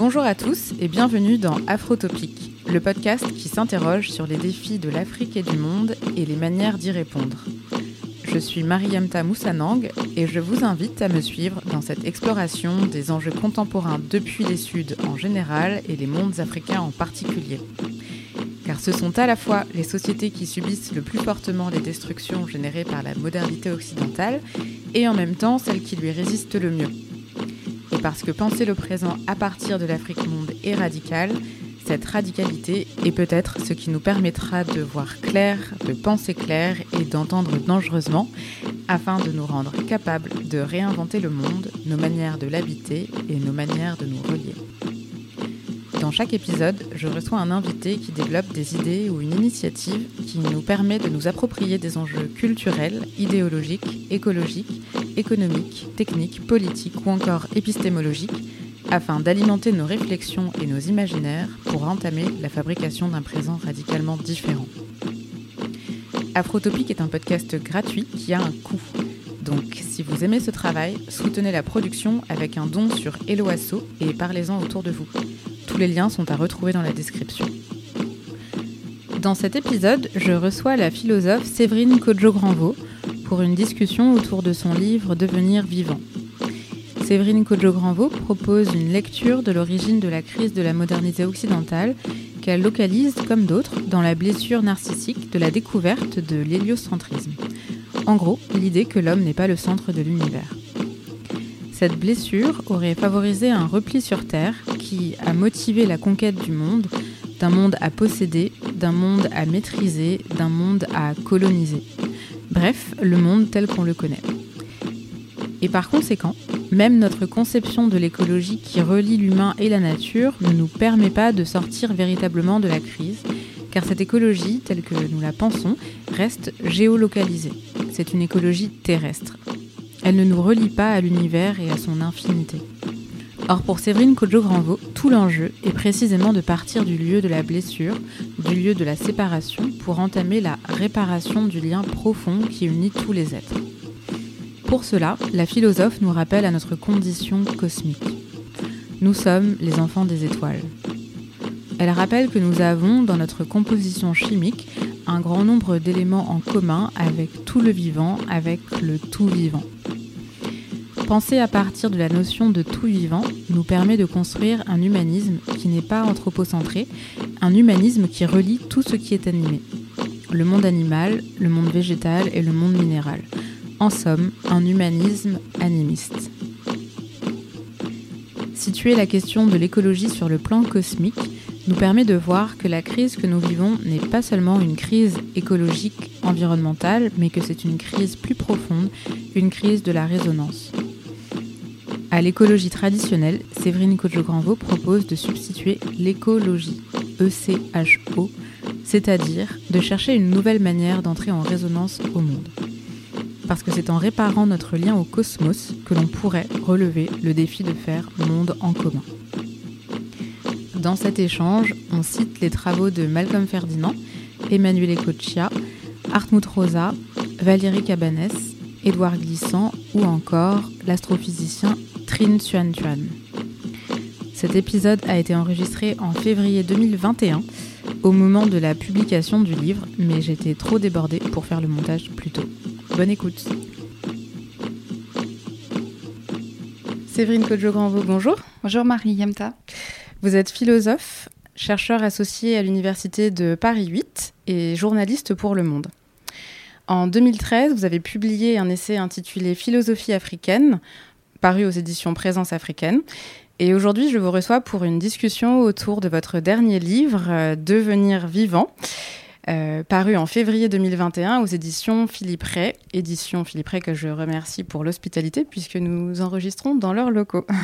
Bonjour à tous et bienvenue dans Afrotopique, le podcast qui s'interroge sur les défis de l'Afrique et du monde et les manières d'y répondre. Je suis Mariamta Moussanang et je vous invite à me suivre dans cette exploration des enjeux contemporains depuis les Suds en général et les mondes africains en particulier. Car ce sont à la fois les sociétés qui subissent le plus fortement les destructions générées par la modernité occidentale et en même temps celles qui lui résistent le mieux. Parce que penser le présent à partir de l'Afrique monde est radical, cette radicalité est peut-être ce qui nous permettra de voir clair, de penser clair et d'entendre dangereusement, afin de nous rendre capables de réinventer le monde, nos manières de l'habiter et nos manières de nous relier. Dans chaque épisode, je reçois un invité qui développe des idées ou une initiative qui nous permet de nous approprier des enjeux culturels, idéologiques, écologiques, économiques, techniques, politiques ou encore épistémologiques afin d'alimenter nos réflexions et nos imaginaires pour entamer la fabrication d'un présent radicalement différent. Afrotopique est un podcast gratuit qui a un coût. Donc, si vous aimez ce travail, soutenez la production avec un don sur Eloasso et parlez-en autour de vous. Tous les liens sont à retrouver dans la description. Dans cet épisode, je reçois la philosophe Séverine Kodjo-Granvaux pour une discussion autour de son livre Devenir vivant. Séverine Kodjo-Granvaux propose une lecture de l'origine de la crise de la modernité occidentale qu'elle localise, comme d'autres, dans la blessure narcissique de la découverte de l'héliocentrisme. En gros, l'idée que l'homme n'est pas le centre de l'univers. Cette blessure aurait favorisé un repli sur Terre qui a motivé la conquête du monde, d'un monde à posséder, d'un monde à maîtriser, d'un monde à coloniser. Bref, le monde tel qu'on le connaît. Et par conséquent, même notre conception de l'écologie qui relie l'humain et la nature ne nous permet pas de sortir véritablement de la crise, car cette écologie, telle que nous la pensons, reste géolocalisée. C'est une écologie terrestre. Elle ne nous relie pas à l'univers et à son infinité. Or, pour Séverine Kodjo-Granvaux, tout l'enjeu est précisément de partir du lieu de la blessure, du lieu de la séparation, pour entamer la réparation du lien profond qui unit tous les êtres. Pour cela, la philosophe nous rappelle à notre condition cosmique. Nous sommes les enfants des étoiles. Elle rappelle que nous avons dans notre composition chimique un grand nombre d'éléments en commun avec tout le vivant, avec le tout vivant. Penser à partir de la notion de tout vivant nous permet de construire un humanisme qui n'est pas anthropocentré, un humanisme qui relie tout ce qui est animé. Le monde animal, le monde végétal et le monde minéral en somme, un humanisme animiste. Situer la question de l'écologie sur le plan cosmique nous permet de voir que la crise que nous vivons n'est pas seulement une crise écologique environnementale, mais que c'est une crise plus profonde, une crise de la résonance. À l'écologie traditionnelle, Séverine Kodjo-Granvaux propose de substituer l'écologie, E-C-H-O, c'est-à-dire de chercher une nouvelle manière d'entrer en résonance au monde parce que c'est en réparant notre lien au cosmos que l'on pourrait relever le défi de faire monde en commun. Dans cet échange, on cite les travaux de Malcolm Ferdinand, Emmanuel Ecoccia, Hartmut Rosa, Valérie Cabanes, Édouard Glissant ou encore l'astrophysicien Trin Xuan Chuan. Cet épisode a été enregistré en février 2021 au moment de la publication du livre, mais j'étais trop débordée pour faire le montage plus tôt. Bonne écoute. Séverine Kodjo-Granvaux, bonjour. Bonjour Marie Yamta. Vous êtes philosophe, chercheur associé à l'Université de Paris 8 et journaliste pour Le Monde. En 2013, vous avez publié un essai intitulé Philosophie africaine, paru aux éditions Présence africaine. Et aujourd'hui, je vous reçois pour une discussion autour de votre dernier livre, euh, Devenir vivant, euh, paru en février 2021 aux éditions Philippe Ray, édition Philippe Ray que je remercie pour l'hospitalité puisque nous enregistrons dans leurs locaux.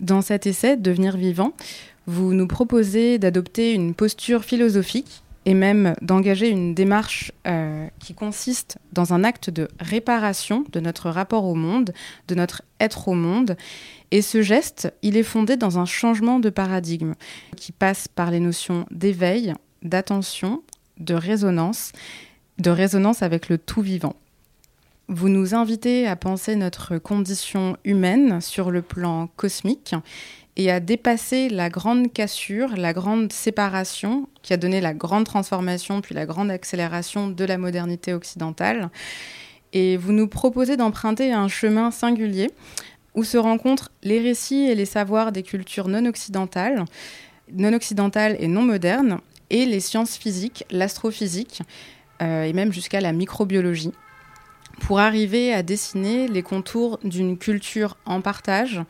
Dans cet essai, Devenir vivant, Vous nous proposez d'adopter une posture philosophique et même d'engager une démarche euh, qui consiste dans un acte de réparation de notre rapport au monde, de notre être au monde. Et ce geste, il est fondé dans un changement de paradigme qui passe par les notions d'éveil, d'attention, de résonance, de résonance avec le tout vivant. Vous nous invitez à penser notre condition humaine sur le plan cosmique et à dépasser la grande cassure, la grande séparation qui a donné la grande transformation puis la grande accélération de la modernité occidentale. Et vous nous proposez d'emprunter un chemin singulier où se rencontrent les récits et les savoirs des cultures non occidentales, non occidentales et non modernes, et les sciences physiques, l'astrophysique, euh, et même jusqu'à la microbiologie, pour arriver à dessiner les contours d'une culture en partage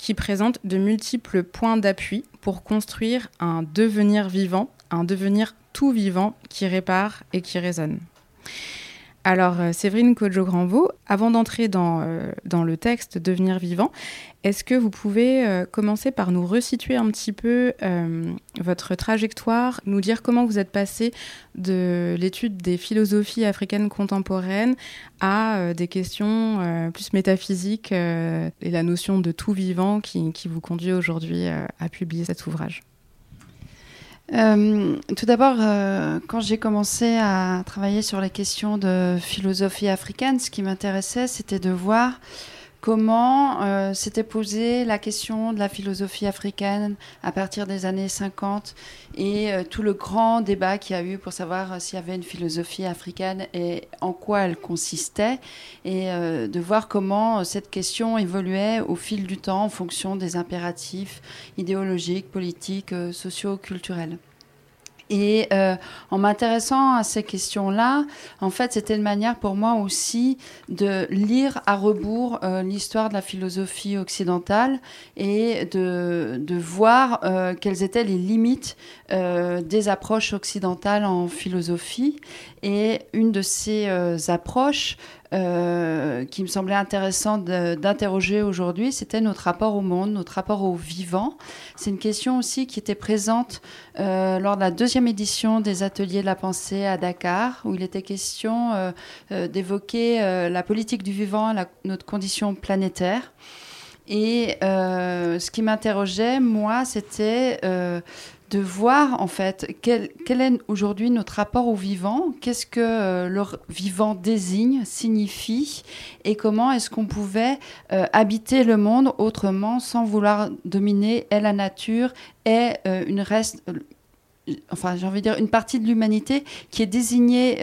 qui présente de multiples points d'appui pour construire un devenir vivant, un devenir tout vivant qui répare et qui résonne. Alors, euh, Séverine Kojo-Granvaux, avant d'entrer dans, euh, dans, le texte Devenir vivant, est-ce que vous pouvez euh, commencer par nous resituer un petit peu votre trajectoire, nous dire comment vous êtes passé de l'étude des philosophies africaines contemporaines à des questions plus métaphysiques et la notion de tout vivant qui vous conduit aujourd'hui à publier cet ouvrage? Euh, tout d'abord, euh, quand j'ai commencé à travailler sur les questions de philosophie africaine, ce qui m'intéressait, c'était de voir comment euh, s'était posée la question de la philosophie africaine à partir des années 50 et tout le grand débat qu'il y a eu pour savoir s'il y avait une philosophie africaine et en quoi elle consistait, et de voir comment cette question évoluait au fil du temps en fonction des impératifs idéologiques, politiques, sociaux, culturels. Et euh, en m'intéressant à ces questions-là, en fait, c'était une manière pour moi aussi de lire à rebours euh, l'histoire de la philosophie occidentale et de, de voir euh, quelles étaient les limites des approches occidentales en philosophie. Et une de ces approches, euh, qui me semblait intéressant d'interroger aujourd'hui, c'était notre rapport au monde, notre rapport au vivant. C'est une question aussi qui était présente euh, lors de la deuxième édition des ateliers de la pensée à Dakar, où il était question euh, d'évoquer la politique du vivant, la, notre condition planétaire. Et ce qui m'interrogeait, moi, c'était de voir en fait quel, est aujourd'hui notre rapport au vivant, qu'est-ce que euh, le vivant désigne, signifie, et comment est-ce qu'on pouvait euh, habiter le monde autrement sans vouloir dominer et la nature et euh, une reste enfin j'ai envie de dire une partie de l'humanité qui est désignée,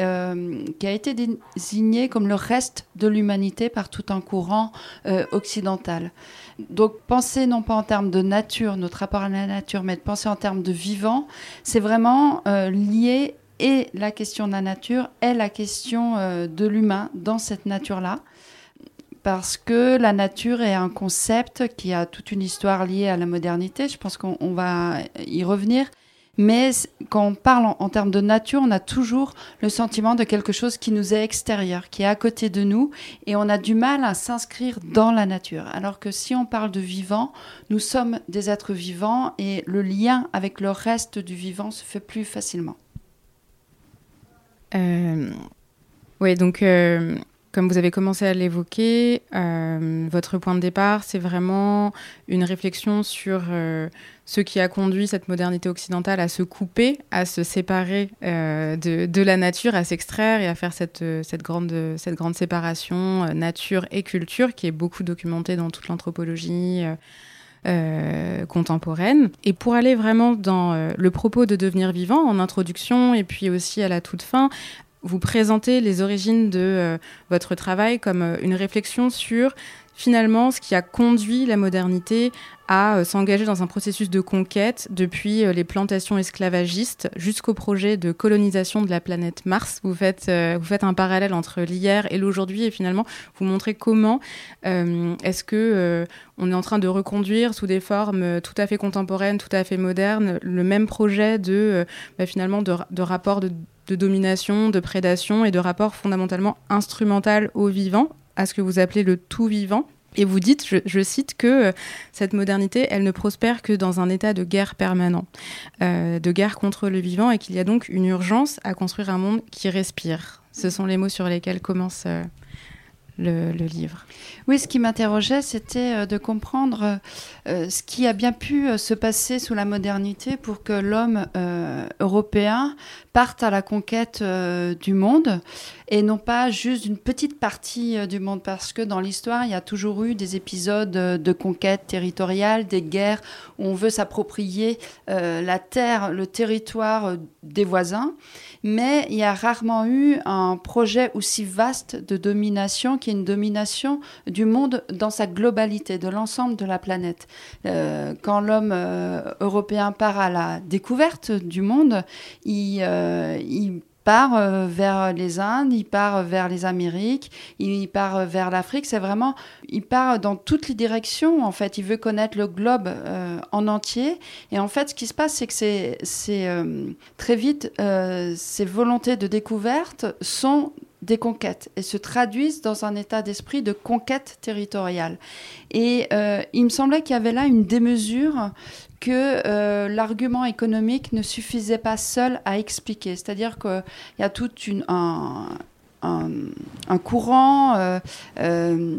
qui a été désignée comme le reste de l'humanité par tout un courant occidental. Donc penser non pas en termes de nature, notre rapport à la nature, mais de penser en termes de vivant, c'est vraiment euh, lié et la question de la nature et la question euh, de l'humain dans cette nature-là. Parce que la nature est un concept qui a toute une histoire liée à la modernité, je pense qu'on va y revenir, mais quand on parle en, termes de nature, on a toujours le sentiment de quelque chose qui nous est extérieur, qui est à côté de nous, et on a du mal à s'inscrire dans la nature. Alors que si on parle de vivant, nous sommes des êtres vivants, et le lien avec le reste du vivant se fait plus facilement. Euh, oui, donc euh, comme vous avez commencé à l'évoquer, euh, votre point de départ, c'est vraiment une réflexion sur euh, ce qui a conduit cette modernité occidentale à se couper, à se séparer euh, de, la nature, à s'extraire et à faire cette, grande séparation nature et culture qui est beaucoup documentée dans toute l'anthropologie. contemporaine. Et pour aller vraiment dans le propos de devenir vivant, en introduction et puis aussi à la toute fin, vous présentez les origines de euh, votre travail comme euh, une réflexion sur finalement ce qui a conduit la modernité à euh, s'engager dans un processus de conquête depuis les plantations esclavagistes jusqu'au projet de colonisation de la planète Mars. Vous faites, faites un parallèle entre l'hier et l'aujourd'hui et finalement vous montrez comment est-ce que on est en train de reconduire sous des formes tout à fait contemporaines, tout à fait modernes, le même projet de bah, finalement de rapport de de domination, de prédation et de rapport fondamentalement instrumental au vivant, à ce que vous appelez le tout vivant. Et vous dites, je, cite, que cette modernité, elle ne prospère que dans un état de guerre permanent, de guerre contre le vivant, et qu'il y a donc une urgence à construire un monde qui respire. Ce sont les mots sur lesquels commence le, livre. Oui, ce qui m'interrogeait, c'était euh, de comprendre euh, ce qui a bien pu euh, se passer sous la modernité pour que l'homme européen parte à la conquête du monde et non pas juste d'une petite partie du monde, parce que dans l'histoire, il y a toujours eu des épisodes de conquête territoriale, des guerres où on veut s'approprier la terre, le territoire des voisins mais il y a rarement eu un projet aussi vaste de domination qui est une domination du monde dans sa globalité, de l'ensemble de la planète. Euh, quand l'homme euh, européen part à la découverte du monde, il, euh, il part euh, vers les Indes, il part vers les Amériques, il part vers l'Afrique. C'est vraiment, il part dans toutes les directions. En fait, il veut connaître le globe euh, en entier. Et en fait, ce qui se passe, c'est que c'est, euh, très vite, ces volontés de découverte sont des conquêtes et se traduisent dans un état d'esprit de conquête territoriale. Et il me semblait qu'il y avait là une démesure que euh, l'argument économique ne suffisait pas seul à expliquer. C'est-à-dire qu'il y a tout une, un, un, courant, euh, euh,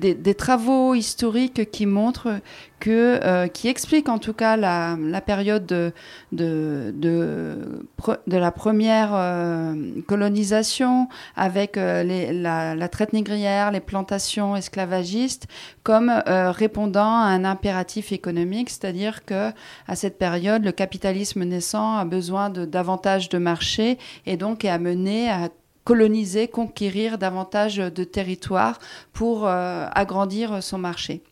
des, travaux historiques qui montrent que, euh, qui expliquent en tout cas la, période de, de, de, la première colonisation avec la, traite négrière, les plantations esclavagistes, comme répondant à un impératif économique, c'est-à-dire que à cette période, le capitalisme naissant a besoin de davantage de marchés et donc est amené à coloniser, conquérir davantage de territoires pour euh, agrandir son marché.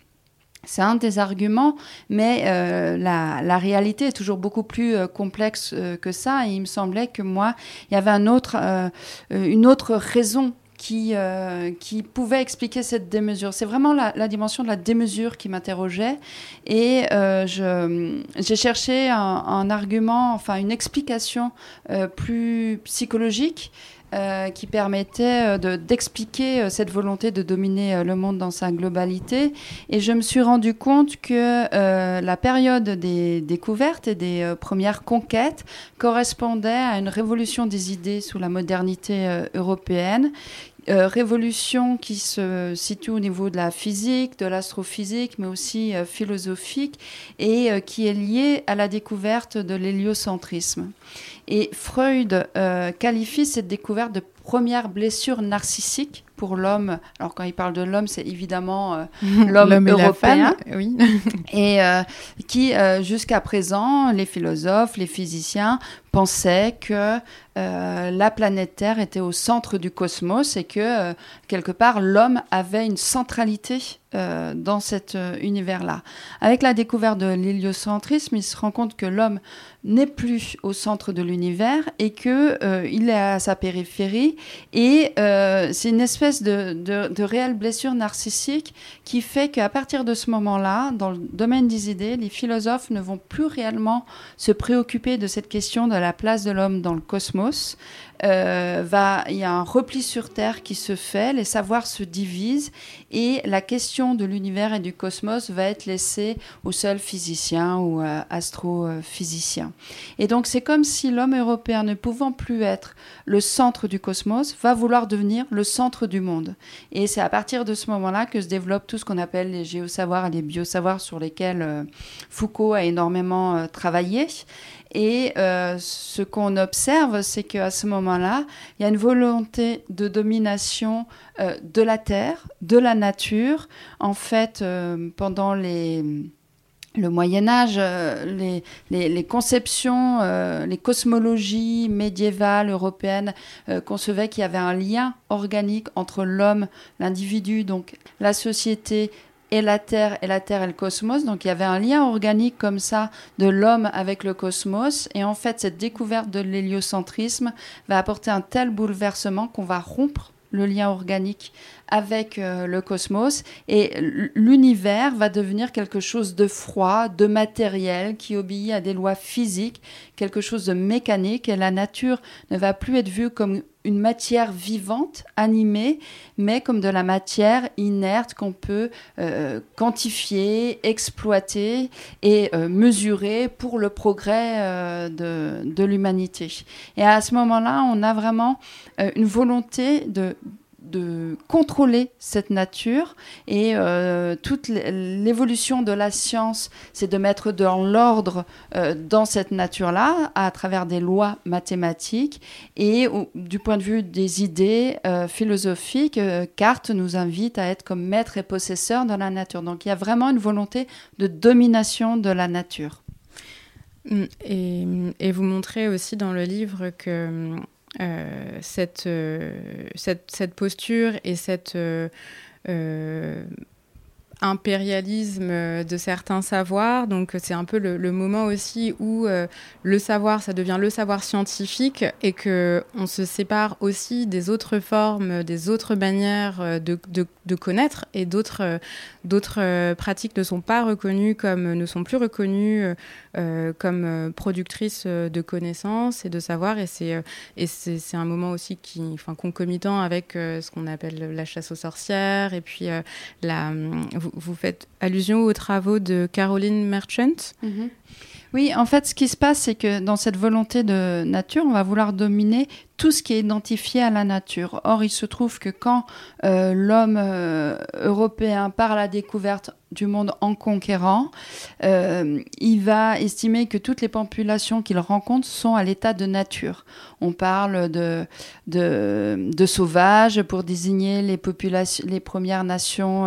C'est un des arguments, mais euh, la, réalité est toujours beaucoup plus euh, complexe que ça. Et il me semblait que moi, il y avait une autre raison qui, pouvait expliquer cette démesure. C'est vraiment la, dimension de la démesure qui m'interrogeait. Et j'ai cherché un, argument, enfin une explication plus psychologique euh, qui permettait euh, d'expliquer euh, cette volonté de dominer le monde dans sa globalité. Et je me suis rendu compte que la période des découvertes et des premières conquêtes correspondait à une révolution des idées sous la modernité européenne révolution qui se situe au niveau de la physique, de l'astrophysique, mais aussi philosophique, et qui est liée à la découverte de l'héliocentrisme. Et Freud euh, qualifie cette découverte de première blessure narcissique pour l'homme. Alors quand il parle de l'homme, c'est évidemment euh, l'homme européen, et oui. et euh, qui jusqu'à présent, les philosophes, les physiciens pensaient que la planète Terre était au centre du cosmos et que quelque part l'homme avait une centralité dans cet univers-là. Avec la découverte de l'héliocentrisme, il se rend compte que l'homme n'est plus au centre de l'univers et que euh, il est à sa périphérie et euh, c'est une espèce de, de, réelle blessure narcissique qui fait qu'à partir de ce moment-là, dans le domaine des idées, les philosophes ne vont plus réellement se préoccuper de cette question la place de l'homme dans le cosmos, euh, il y a un repli sur Terre qui se fait, les savoirs se divisent et la question de l'univers et du cosmos va être laissée aux seuls physiciens ou euh, astrophysiciens. Et donc c'est comme si l'homme européen, ne pouvant plus être le centre du cosmos, va vouloir devenir le centre du monde. Et c'est à partir de ce moment-là que se développe tout ce qu'on appelle les géosavoirs et les biosavoirs sur lesquels euh, Foucault a énormément travaillé. Et euh, ce qu'on observe, c'est qu'à ce moment-là, il y a une volonté de domination euh, de la Terre, de la nature. En fait, euh, pendant le Moyen Âge, les, conceptions, les cosmologies médiévales européennes concevaient qu'il y avait un lien organique entre l'homme, l'individu, donc la société et la Terre et la Terre et le cosmos. Donc il y avait un lien organique comme ça de l'homme avec le cosmos. Et en fait, cette découverte de l'héliocentrisme va apporter un tel bouleversement qu'on va rompre le lien organique avec euh, le cosmos et l'univers va devenir quelque chose de froid, de matériel qui obéit à des lois physiques, quelque chose de mécanique et la nature ne va plus être vue comme une matière vivante, animée, mais comme de la matière inerte qu'on peut euh, quantifier, exploiter et euh, mesurer pour le progrès de l'humanité. Et à ce moment-là, on a vraiment une volonté de de contrôler cette nature et euh, toute l'évolution de la science, c'est de mettre dans l'ordre euh, dans cette nature-là à travers des lois mathématiques et du point de vue des idées euh, philosophiques, Carte nous invite à être comme maître et possesseur dans la nature. Donc il y a vraiment une volonté de domination de la nature. Et, et vous montrez aussi dans le livre que cette, euh, cette, cette, posture et cette euh, impérialisme de certains savoirs. Donc c'est un peu le, moment aussi où euh, le savoir, ça devient le savoir scientifique et que on se sépare aussi des autres formes, des autres manières euh, de, de, connaître et d'autres euh, d'autres pratiques ne sont pas reconnues comme ne sont plus reconnues euh, comme productrices de connaissances et de savoir et c'est et c'est un moment aussi qui enfin concomitant avec ce qu'on appelle la chasse aux sorcières et puis la vous, faites allusion aux travaux de Caroline Merchant. Mhm. Oui, en fait, ce qui se passe, c'est que dans cette volonté de nature, on va vouloir dominer tout ce qui est identifié à la nature. Or, il se trouve que quand euh, l'homme euh, européen part à la découverte du monde en conquérant, euh, il va estimer que toutes les populations qu'il rencontre sont à l'état de nature. On parle de, de, de sauvages pour désigner les, populations, les premières nations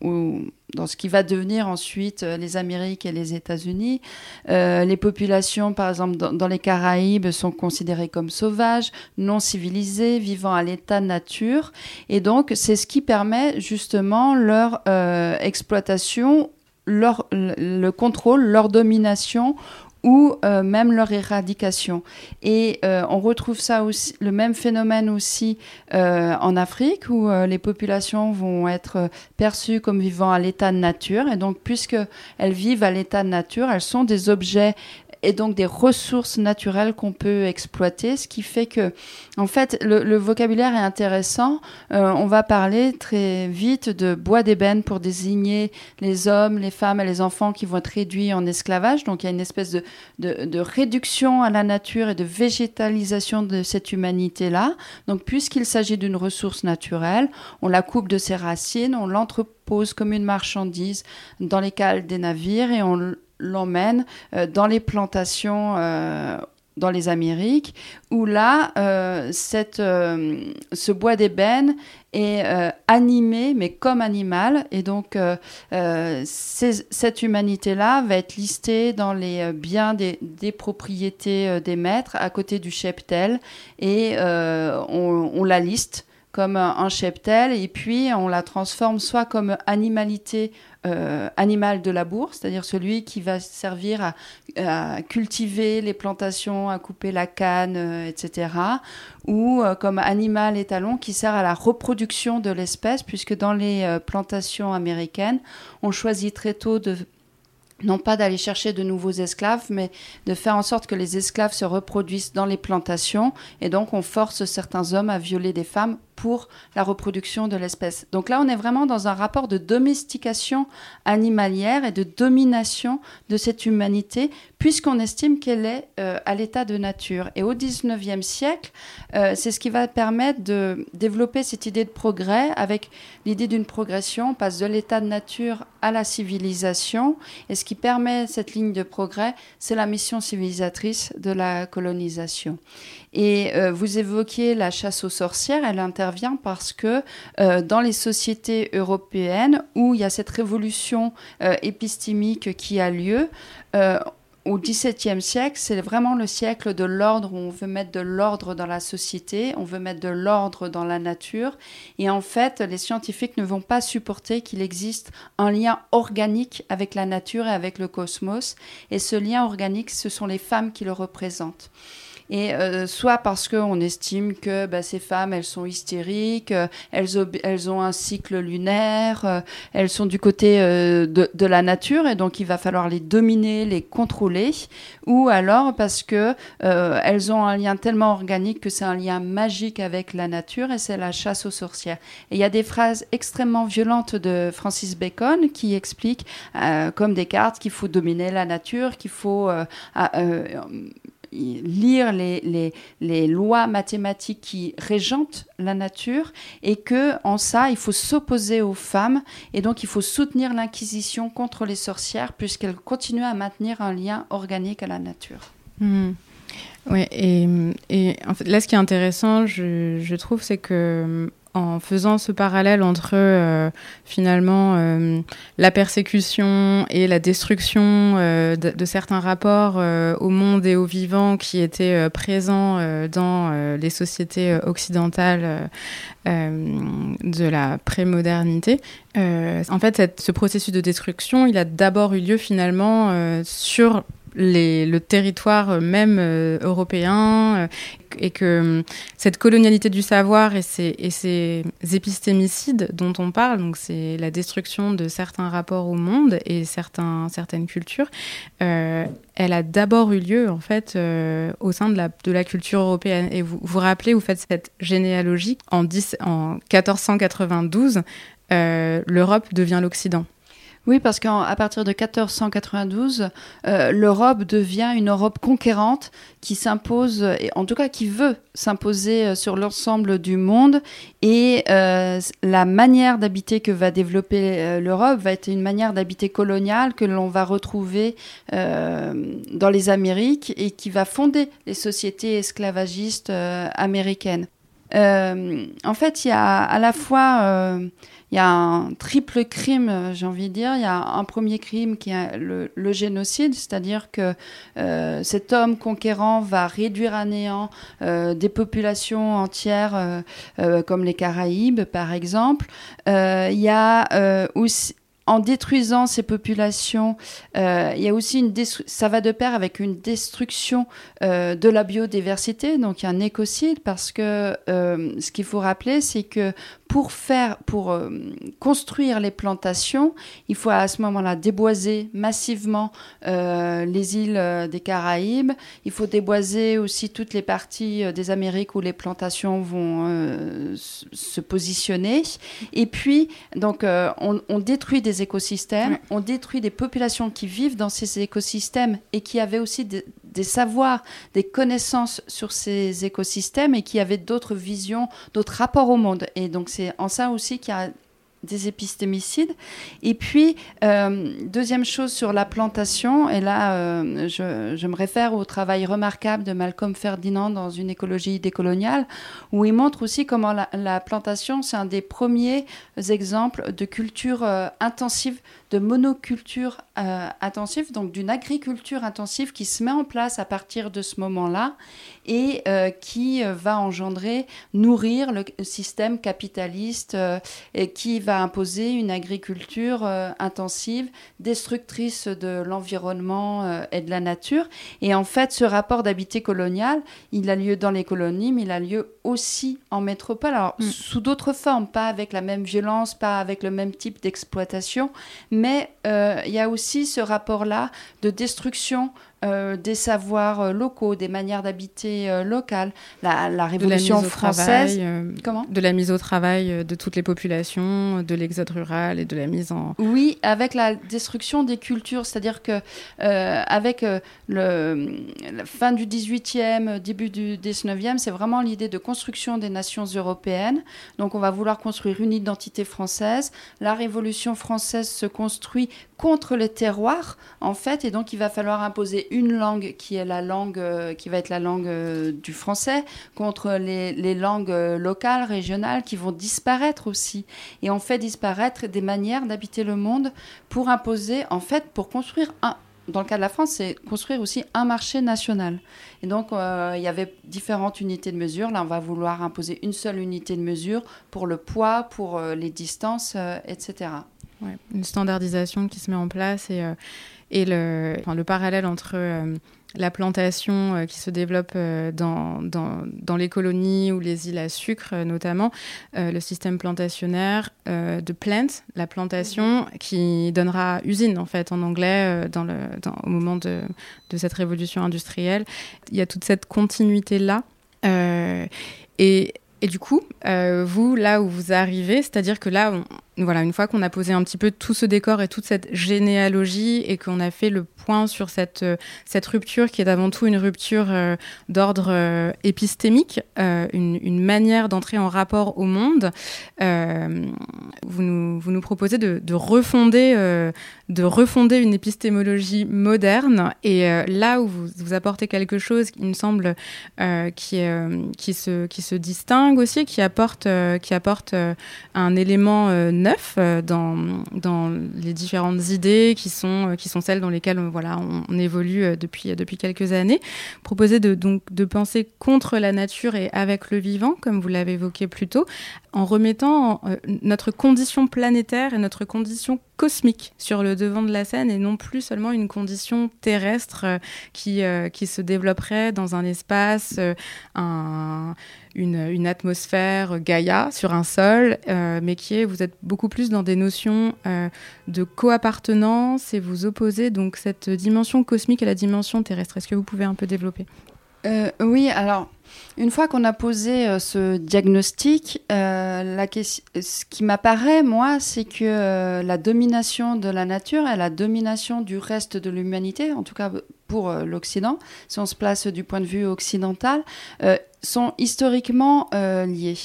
ou dans ce qui va devenir ensuite euh, les Amériques et les États-Unis. Euh, les populations, par exemple, dans, les Caraïbes, sont considérées comme sauvages, non civilisées, vivant à l'état nature. Et donc, c'est ce qui permet justement leur euh, exploitation, leur, le contrôle, leur domination ou euh, même leur éradication. Et euh, on retrouve ça aussi, le même phénomène aussi euh, en Afrique, où les populations vont être perçues comme vivant à l'état de nature. Et donc, puisqu'elles vivent à l'état de nature, elles sont des objets et donc des ressources naturelles qu'on peut exploiter, ce qui fait que, en fait, le, vocabulaire est intéressant. Euh, on va parler très vite de bois d'ébène pour désigner les hommes, les femmes et les enfants qui vont être réduits en esclavage. Donc il y a une espèce de, de, de réduction à la nature et de végétalisation de cette humanité-là. Donc puisqu'il s'agit d'une ressource naturelle, on la coupe de ses racines, on l'entrepose comme une marchandise dans les cales des navires et on l'emmène euh, dans les plantations euh, dans les Amériques, où là, euh, ce bois d'ébène est animé, mais comme animal. Et donc, cette humanité-là va être listée dans les biens des, propriétés des maîtres, à côté du cheptel, et on, la liste comme un cheptel, et puis on la transforme soit comme animalité euh, animal de labour, c'est-à-dire celui qui va servir à, cultiver les plantations, à couper la canne, euh, etc. Ou euh, comme animal étalon qui sert à la reproduction de l'espèce, puisque dans les plantations américaines, on choisit très tôt de non pas d'aller chercher de nouveaux esclaves, mais de faire en sorte que les esclaves se reproduisent dans les plantations. Et donc, on force certains hommes à violer des femmes pour la reproduction de l'espèce. Donc là, on est vraiment dans un rapport de domestication animalière et de domination de cette humanité, puisqu'on estime qu'elle est euh, à l'état de nature. Et au XIXe siècle, euh, c'est ce qui va permettre de développer cette idée de progrès avec l'idée d'une progression. On passe de l'état de nature à la civilisation. Et ce qui permet cette ligne de progrès, c'est la mission civilisatrice de la colonisation. Et euh, vous évoquiez la chasse aux sorcières, elle intervient parce que euh, dans les sociétés européennes où il y a cette révolution euh, épistémique qui a lieu, au XVIIe siècle, c'est vraiment le siècle de l'ordre où on veut mettre de l'ordre dans la société, on veut mettre de l'ordre dans la nature. Et en fait, les scientifiques ne vont pas supporter qu'il existe un lien organique avec la nature et avec le cosmos. Et ce lien organique, ce sont les femmes qui le représentent. Et euh, soit parce qu'on estime que bah, ces femmes, elles sont hystériques, euh, elles, ont un cycle lunaire, euh, elles sont du côté de, de, la nature et donc il va falloir les dominer, les contrôler, ou alors parce que elles ont un lien tellement organique que c'est un lien magique avec la nature et c'est la chasse aux sorcières. Et il y a des phrases extrêmement violentes de Francis Bacon qui expliquent, comme Descartes, qu'il faut dominer la nature, qu'il faut lire les, les, lois mathématiques qui régentent la nature et que en ça il faut s'opposer aux femmes et donc il faut soutenir l'inquisition contre les sorcières puisqu'elles continuent à maintenir un lien organique à la nature. Hmm. Oui, et, et en fait, là, ce qui est intéressant, je, je trouve, c'est que en faisant ce parallèle entre euh, finalement euh, la persécution et la destruction euh, de, certains rapports au monde et au vivant qui étaient présents dans les sociétés occidentales de la prémodernité. en fait, ce processus de destruction, il a d'abord eu lieu finalement sur le territoire même euh, européen euh, et que cette colonialité du savoir et ces, épistémicides dont on parle, donc c'est la destruction de certains rapports au monde et certains, certaines cultures, euh, elle a d'abord eu lieu en fait au sein de la, culture européenne. Et vous vous rappelez, vous faites cette généalogie en, 10, en 1492, l'Europe devient l'Occident. Oui, parce qu'à partir de 1492, euh, l'Europe devient une Europe conquérante qui s'impose, en tout cas qui veut s'imposer euh, sur l'ensemble du monde. Et euh, la manière d'habiter que va développer l'Europe va être une manière d'habiter coloniale que l'on va retrouver dans les Amériques et qui va fonder les sociétés esclavagistes américaines. en fait, il y a à la fois il y a un triple crime, euh, j'ai envie de dire. Il y a un premier crime qui est le, génocide, c'est-à-dire que euh, cet homme conquérant va réduire à néant euh, des populations entières, comme les Caraïbes, par exemple. il y a aussi en détruisant ces populations, euh, il y a aussi une ça va de pair avec une destruction euh, de la biodiversité, donc il y a un écocide parce que euh, ce qu'il faut rappeler, c'est que pour faire, pour construire les plantations, il faut à ce moment-là déboiser massivement les îles des Caraïbes. Il faut déboiser aussi toutes les parties des Amériques où les plantations vont se positionner. Et puis, donc, on, on détruit des écosystèmes, on détruit des populations qui vivent dans ces écosystèmes et qui avaient aussi des savoirs, des connaissances sur ces écosystèmes et qui avaient d'autres visions, d'autres rapports au monde. Et donc c'est en ça aussi qu'il y a des épistémicides. Et puis, euh, deuxième chose sur la plantation, et là, euh, je, me réfère au travail remarquable de Malcolm Ferdinand dans une écologie décoloniale, où il montre aussi comment la, plantation, c'est un des premiers exemples de culture euh, intensive de monoculture euh, intensive, donc d'une agriculture intensive qui se met en place à partir de ce moment-là et euh, qui euh, va engendrer, nourrir le système capitaliste et qui va imposer une agriculture intensive, destructrice de l'environnement et de la nature. Et en fait, ce rapport d'habité colonial, il a lieu dans les colonies, mais il a lieu aussi en métropole, alors mm. sous d'autres formes, pas avec la même violence, pas avec le même type d'exploitation, mais euh, il y a aussi ce rapport-là de destruction euh, des savoirs euh, locaux, des manières d'habiter euh, locales, la, la Révolution française. Comment De la mise au travail de toutes les populations, de l'exode rural et de la mise en. Oui, avec la destruction des cultures, c'est-à-dire que avec le, la fin du 18e, début du 19e, c'est vraiment l'idée de construction des nations européennes. Donc on va vouloir construire une identité française. La Révolution française se construit contre les terroirs, en fait, et donc il va falloir imposer une langue qui est la langue, euh, qui va être la langue euh, du français, contre les, langues euh, locales, régionales, qui vont disparaître aussi. Et on fait disparaître des manières d'habiter le monde pour imposer, en fait, pour construire un, dans le cas de la France, c'est construire aussi un marché national. Et donc, il y avait différentes unités de mesure. Là, on va vouloir imposer une seule unité de mesure pour le poids, pour les distances, etc une standardisation qui se met en place et, euh, le, le parallèle entre euh, la plantation euh, qui se développe euh, dans, dans, les colonies ou les îles à sucre euh, notamment, le système plantationnaire de plant, la plantation qui donnera usine en fait en anglais dans le, au moment de, de, cette révolution industrielle. Il y a toute cette continuité là. et, et, du coup, vous, là où vous arrivez, c'est-à-dire que là, on, voilà, une fois qu'on a posé un petit peu tout ce décor et toute cette généalogie et qu'on a fait le point sur cette, euh, cette rupture qui est avant tout une rupture euh, d'ordre euh, épistémique, une, une, manière d'entrer en rapport au monde, vous, nous, vous nous proposez de, de refonder, de refonder une épistémologie moderne. Et là où vous, vous, apportez quelque chose, il me semble, qui, qui, se, qui se distingue aussi, qui apporte, qui apporte un élément neuf euh, dans, dans les différentes idées qui sont, euh, qui sont celles dans lesquelles euh, voilà, on, évolue depuis, depuis quelques années. Proposer de, donc, de penser contre la nature et avec le vivant, comme vous l'avez évoqué plus tôt, en remettant notre condition planétaire et notre condition cosmique sur le devant de la scène et non plus seulement une condition terrestre qui, qui se développerait dans un espace, un une, atmosphère Gaïa sur un sol, euh, mais qui est, vous êtes beaucoup plus dans des notions euh, de co-appartenance et vous opposez donc cette dimension cosmique à la dimension terrestre. Est-ce que vous pouvez un peu développer? Euh, Oui, alors une fois qu'on a posé ce diagnostic, la ce qui m'apparaît, moi, c'est que la domination de la nature et la domination du reste de l'humanité, en tout cas pour l'Occident, si on se place du point de vue occidental, sont historiquement euh, liés.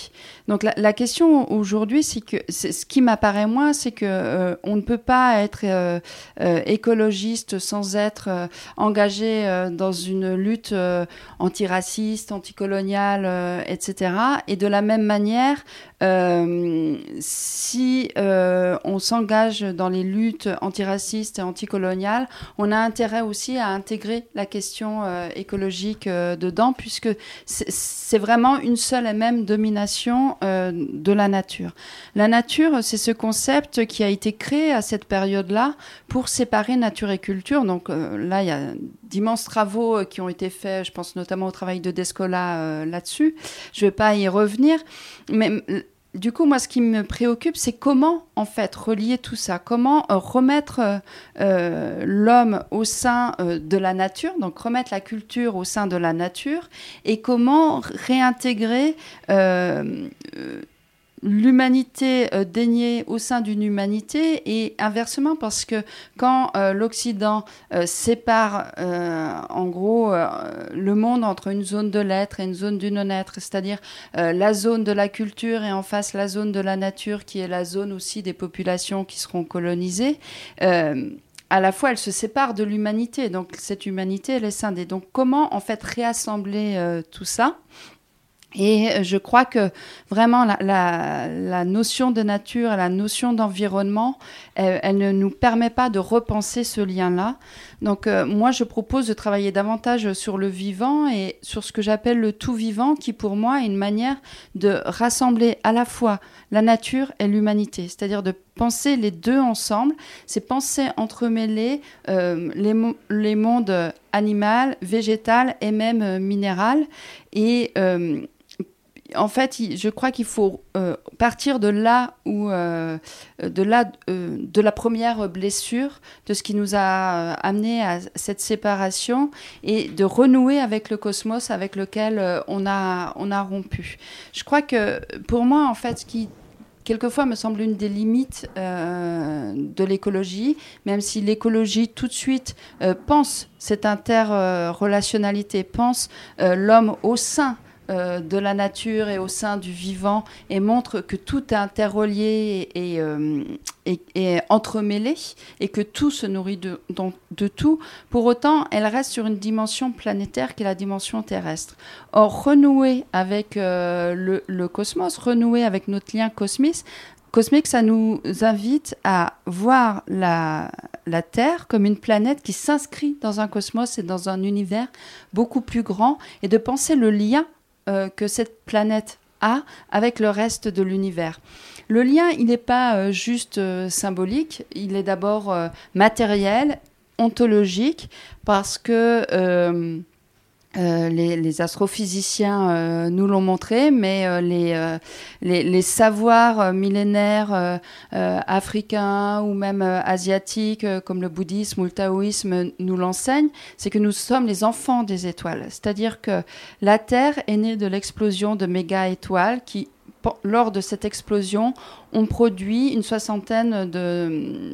Donc la, question aujourd'hui, c'est que ce qui m'apparaît moi, c'est que euh, on ne peut pas être euh, écologiste sans être engagé dans une lutte antiraciste, anticoloniale, etc. Et de la même manière, si on s'engage dans les luttes antiracistes et anticoloniales, on a intérêt aussi à intégrer la question écologique dedans, puisque c'est vraiment une seule et même domination euh, de la nature. La nature, c'est ce concept qui a été créé à cette période-là pour séparer nature et culture. Donc euh, là, il y a d'immenses travaux euh, qui ont été faits, je pense notamment au travail de Descola là-dessus. Je ne vais pas y revenir, mais du coup, moi, ce qui me préoccupe, c'est comment, en fait, relier tout ça, comment euh, remettre euh, euh, l'homme au sein de la nature, donc remettre la culture au sein de la nature, et comment réintégrer l'humanité euh, déniée au sein d'une humanité et inversement parce que quand euh, l'Occident euh, sépare en gros le monde entre une zone de l'être et une zone du non-être, c'est-à-dire la zone de la culture et en face la zone de la nature qui est la zone aussi des populations qui seront colonisées, à la fois elle se sépare de l'humanité, donc cette humanité elle est scindée. Donc comment en fait réassembler tout ça? Et euh, je crois que vraiment la, notion de nature la notion d'environnement, elle, ne nous permet pas de repenser ce lien-là. Donc euh, moi, je propose de travailler davantage sur le vivant et sur ce que j'appelle le tout vivant, qui pour moi est une manière de rassembler à la fois la nature et l'humanité, c'est-à-dire de penser les deux ensemble, c'est penser entremêler euh, les, mondes animal, végétal et même minéral. Et en fait, je crois qu'il faut euh, partir de là où, euh, de là, euh, de la première blessure, de ce qui nous a amené à cette séparation, et de renouer avec le cosmos avec lequel on a, on a rompu. Je crois que pour moi, en fait, ce qui quelquefois me semble une des limites de l'écologie, même si l'écologie tout de suite pense cette interrelationnalité, pense l'homme au sein euh, de la nature et au sein du vivant et montre que tout est interrelié et, euh, entremêlé et que tout se nourrit de, tout. Pour autant, elle reste sur une dimension planétaire qui est la dimension terrestre. Or, renouer avec euh, le, cosmos, renouer avec notre lien cosmique, cosmique, ça nous invite à voir la, la Terre comme une planète qui s'inscrit dans un cosmos et dans un univers beaucoup plus grand et de penser le lien euh, que cette planète a avec le reste de l'univers. Le lien, il n'est pas euh, juste euh, symbolique, il est d'abord matériel ontologique parce que euh, euh, les, astrophysiciens euh, nous l'ont montré, mais les, les, savoirs millénaires africains ou même asiatiques, comme le bouddhisme ou le taoïsme, nous l'enseignent, c'est que nous sommes les enfants des étoiles. C'est-à-dire que la Terre est née de l'explosion de méga-étoiles qui lors de cette explosion, on produit une soixantaine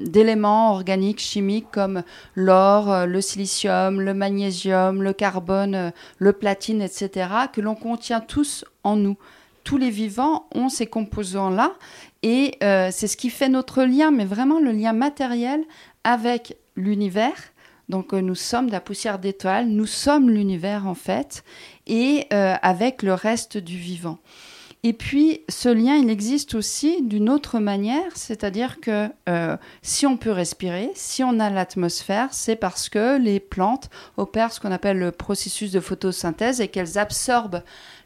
d'éléments organiques, chimiques comme l'or, le silicium, le magnésium, le carbone, le platine, etc., que l'on contient tous en nous. Tous les vivants ont ces composants-là et euh, c'est ce qui fait notre lien, mais vraiment le lien matériel avec l'univers. Donc euh, nous sommes de la poussière d'étoiles, nous sommes l'univers en fait, et euh, avec le reste du vivant. Et puis, ce lien, il existe aussi d'une autre manière, c'est-à-dire que euh, si on peut respirer, si on a l'atmosphère, c'est parce que les plantes opèrent ce qu'on appelle le processus de photosynthèse et qu'elles absorbent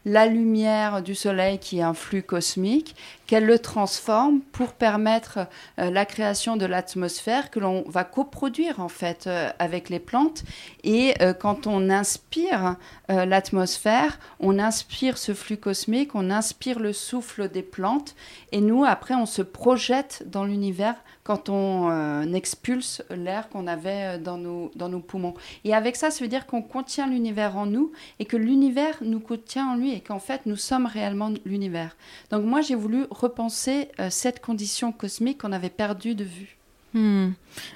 la lumière du soleil qui est un flux cosmique, qu'elle le transforme pour permettre euh, la création de l'atmosphère que l'on va coproduire en fait euh, avec les plantes. Et euh, quand on inspire l'atmosphère, on inspire ce flux cosmique, on inspire le souffle des plantes, et nous après on se projette dans l'univers quand on euh, expulse l'air qu'on avait euh, dans nos, dans nos poumons. Et avec ça, ça veut dire qu'on contient l'univers en nous et que l'univers nous contient en lui et qu'en fait, nous sommes réellement l'univers. Donc moi, j'ai voulu repenser euh, cette condition cosmique qu'on avait perdue de vue. Hmm.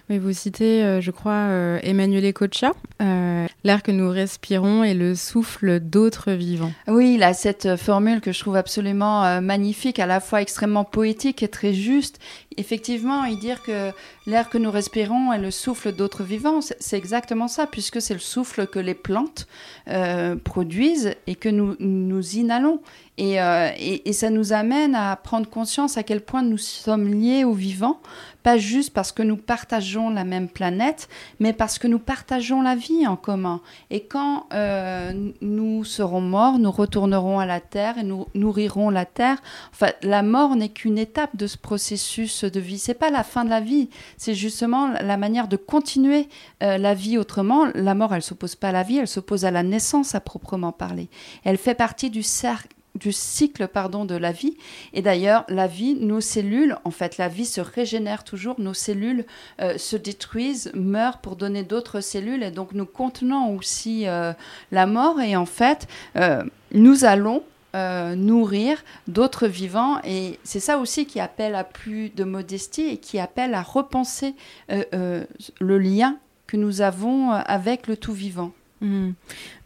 Oui, vous citez, je crois, Emmanuel Ecocha, l'air que nous respirons est le souffle d'autres vivants. Oui, il a cette formule que je trouve absolument magnifique, à la fois extrêmement poétique et très juste, effectivement, il dire que l'air que nous respirons est le souffle d'autres vivants, c'est exactement ça, puisque c'est le souffle que les plantes euh, produisent et que nous, nous inhalons. Euh, et, et, ça nous amène à prendre conscience à quel point nous sommes liés aux vivants, pas juste parce que nous partageons la même planète, mais parce que nous partageons la vie en commun. Et quand euh, nous serons morts, nous retournerons à la Terre et nous nourrirons la Terre. Enfin, la mort n'est qu'une étape de ce processus de vie. C'est pas la fin de la vie, c'est justement la manière de continuer euh, la vie autrement. La mort, elle s'oppose pas à la vie, elle s'oppose à la naissance à proprement parler. Elle fait partie du cycle pardon de la vie et d'ailleurs la vie nos cellules en fait la vie se régénère toujours nos cellules euh, se détruisent meurent pour donner d'autres cellules et donc nous contenons aussi euh, la mort et en fait nous allons euh, nourrir d'autres vivants. Et c'est ça aussi qui appelle à plus de modestie et qui appelle à repenser euh, euh, le lien que nous avons avec le tout vivant. Mmh.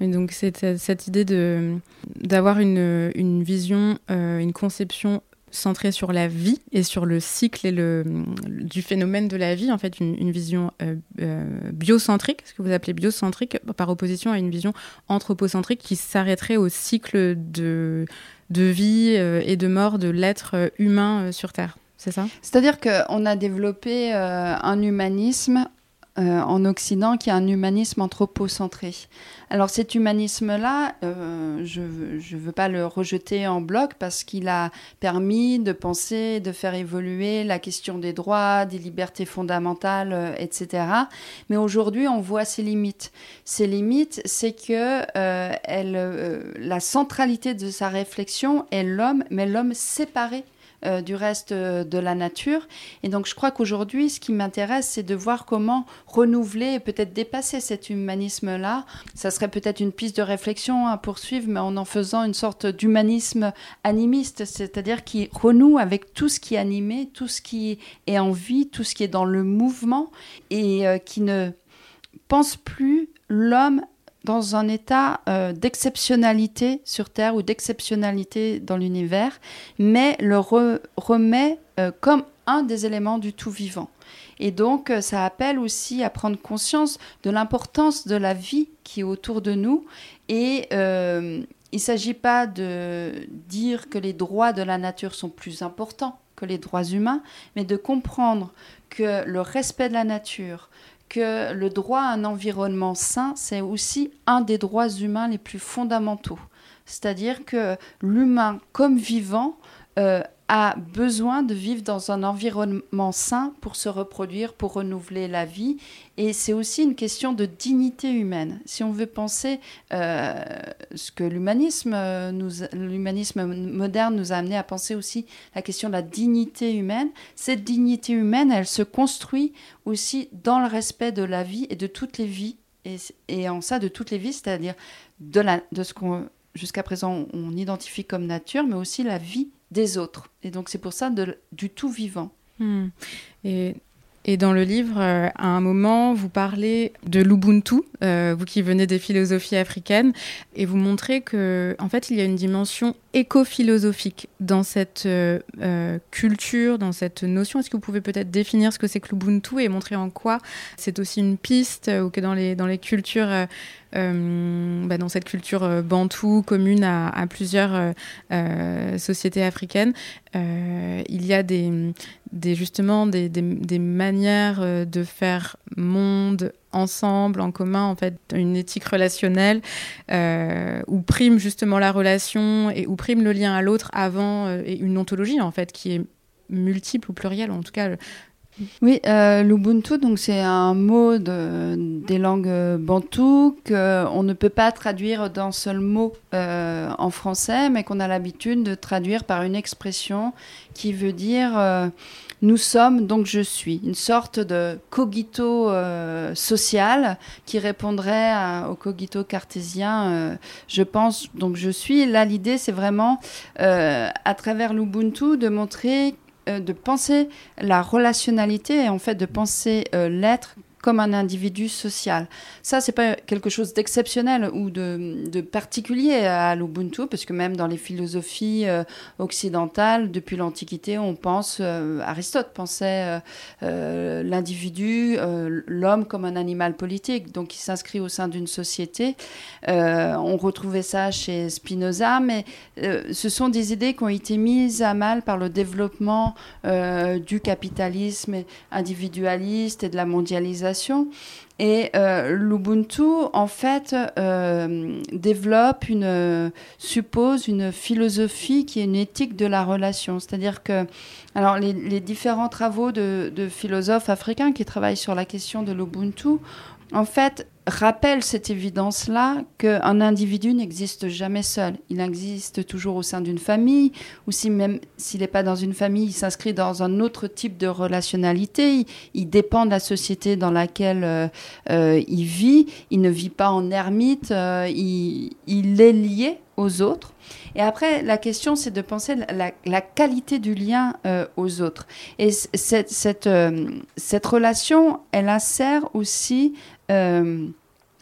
donc cette, cette idée de d'avoir une, une vision, une conception centrée sur la vie et sur le cycle et le, du phénomène de la vie, en fait, une, vision euh, euh, biocentrique, ce que vous appelez biocentrique, par opposition à une vision anthropocentrique qui s'arrêterait au cycle de, de vie euh, et de mort de l'être humain sur Terre. C'est ça? C'est-à-dire qu'on a développé un humanisme euh, en Occident qui a un humanisme anthropocentré. Alors cet humanisme-là, euh, je ne veux pas le rejeter en bloc parce qu'il a permis de penser, de faire évoluer la question des droits, des libertés fondamentales, euh, etc. Mais aujourd'hui, on voit ses limites. Ses limites, c'est que la centralité de sa réflexion est l'homme, mais l'homme séparé euh, du reste euh, de la nature. Et donc je crois qu'aujourd'hui, ce qui m'intéresse, c'est de voir comment renouveler et peut-être dépasser cet humanisme-là. Ça serait peut-être une piste de réflexion à poursuivre, mais en en faisant une sorte d'humanisme animiste, c'est-à-dire qui renoue avec tout ce qui est animé, tout ce qui est en vie, tout ce qui est dans le mouvement, et euh, qui ne pense plus l'homme dans un état euh, d'exceptionnalité sur Terre ou d'exceptionnalité dans l'univers, mais le remet euh, comme un des éléments du tout vivant. Et donc, euh, ça appelle aussi à prendre conscience de l'importance de la vie qui est autour de nous. Et il ne s'agit pas de dire que les droits de la nature sont plus importants que les droits humains, mais de comprendre que le respect de la nature, que le droit à un environnement sain, c'est aussi un des droits humains les plus fondamentaux. C'est-à-dire que l'humain comme vivant euh, a besoin de vivre dans un environnement sain pour se reproduire, pour renouveler la vie. Et c'est aussi une question de dignité humaine. Si on veut penser euh, ce que l'humanisme, l'humanisme moderne nous a amené à penser aussi la question de la dignité humaine, cette dignité humaine, elle se construit aussi dans le respect de la vie et de toutes les vies. Et, en ça, de toutes les vies, c'est-à-dire de, de ce qu'on jusqu'à présent on identifie comme nature, mais aussi la vie des autres. Et donc c'est pour ça du tout vivant. Hmm. Et, et, dans le livre, euh, à un moment, vous parlez de l'Ubuntu, euh, vous qui venez des philosophies africaines, et vous montrez que, en fait, il y a une dimension éco-philosophique dans cette euh, culture, dans cette notion. Est-ce que vous pouvez peut-être définir ce que c'est que l'Ubuntu et montrer en quoi c'est aussi une piste ou que dans les, dans les cultures euh, bah, dans cette culture euh, bantou commune à, plusieurs euh, sociétés africaines, il y a des justement des, des, manières de faire monde ensemble, en commun, en fait, une éthique relationnelle où prime justement la relation et où prime le lien à l'autre avant et une ontologie en fait qui est multiple ou plurielle, en tout cas oui, euh, l'Ubuntu, donc c'est un mot des langues bantoues qu'on ne peut pas traduire d'un seul mot euh, en français, mais qu'on a l'habitude de traduire par une expression qui veut dire euh, nous sommes, donc je suis, une sorte de cogito social qui répondrait au cogito cartésien, je pense, donc je suis. Là, l'idée, c'est vraiment, à travers l'Ubuntu, de montrer euh, de penser la relationnalité et en fait de penser euh, l'être comme un individu social. Ça, c'est pas quelque chose d'exceptionnel ou de, particulier à l'Ubuntu, parce que même dans les philosophies euh, occidentales, depuis l'Antiquité, on pense, euh, Aristote pensait euh, l'individu, l'homme comme un animal politique, donc il s'inscrit au sein d'une société. on retrouvait ça chez Spinoza, mais ce sont des idées qui ont été mises à mal par le développement du capitalisme individualiste et de la mondialisation et euh, l'Ubuntu, en fait, euh, développe une, suppose une philosophie qui est une éthique de la relation. C'est-à-dire que, alors, les, différents travaux de, de, philosophes africains qui travaillent sur la question de l'Ubuntu, en fait, rappelle cette évidence-là qu'un individu n'existe jamais seul. Il existe toujours au sein d'une famille, ou si même s'il n'est pas dans une famille, il s'inscrit dans un autre type de relationnalité. Il, dépend de la société dans laquelle euh, euh, il vit. Il ne vit pas en ermite. Euh, il, est lié aux autres. Et après, la question, c'est de penser la, qualité du lien aux autres. Et cette, relation, elle insère aussi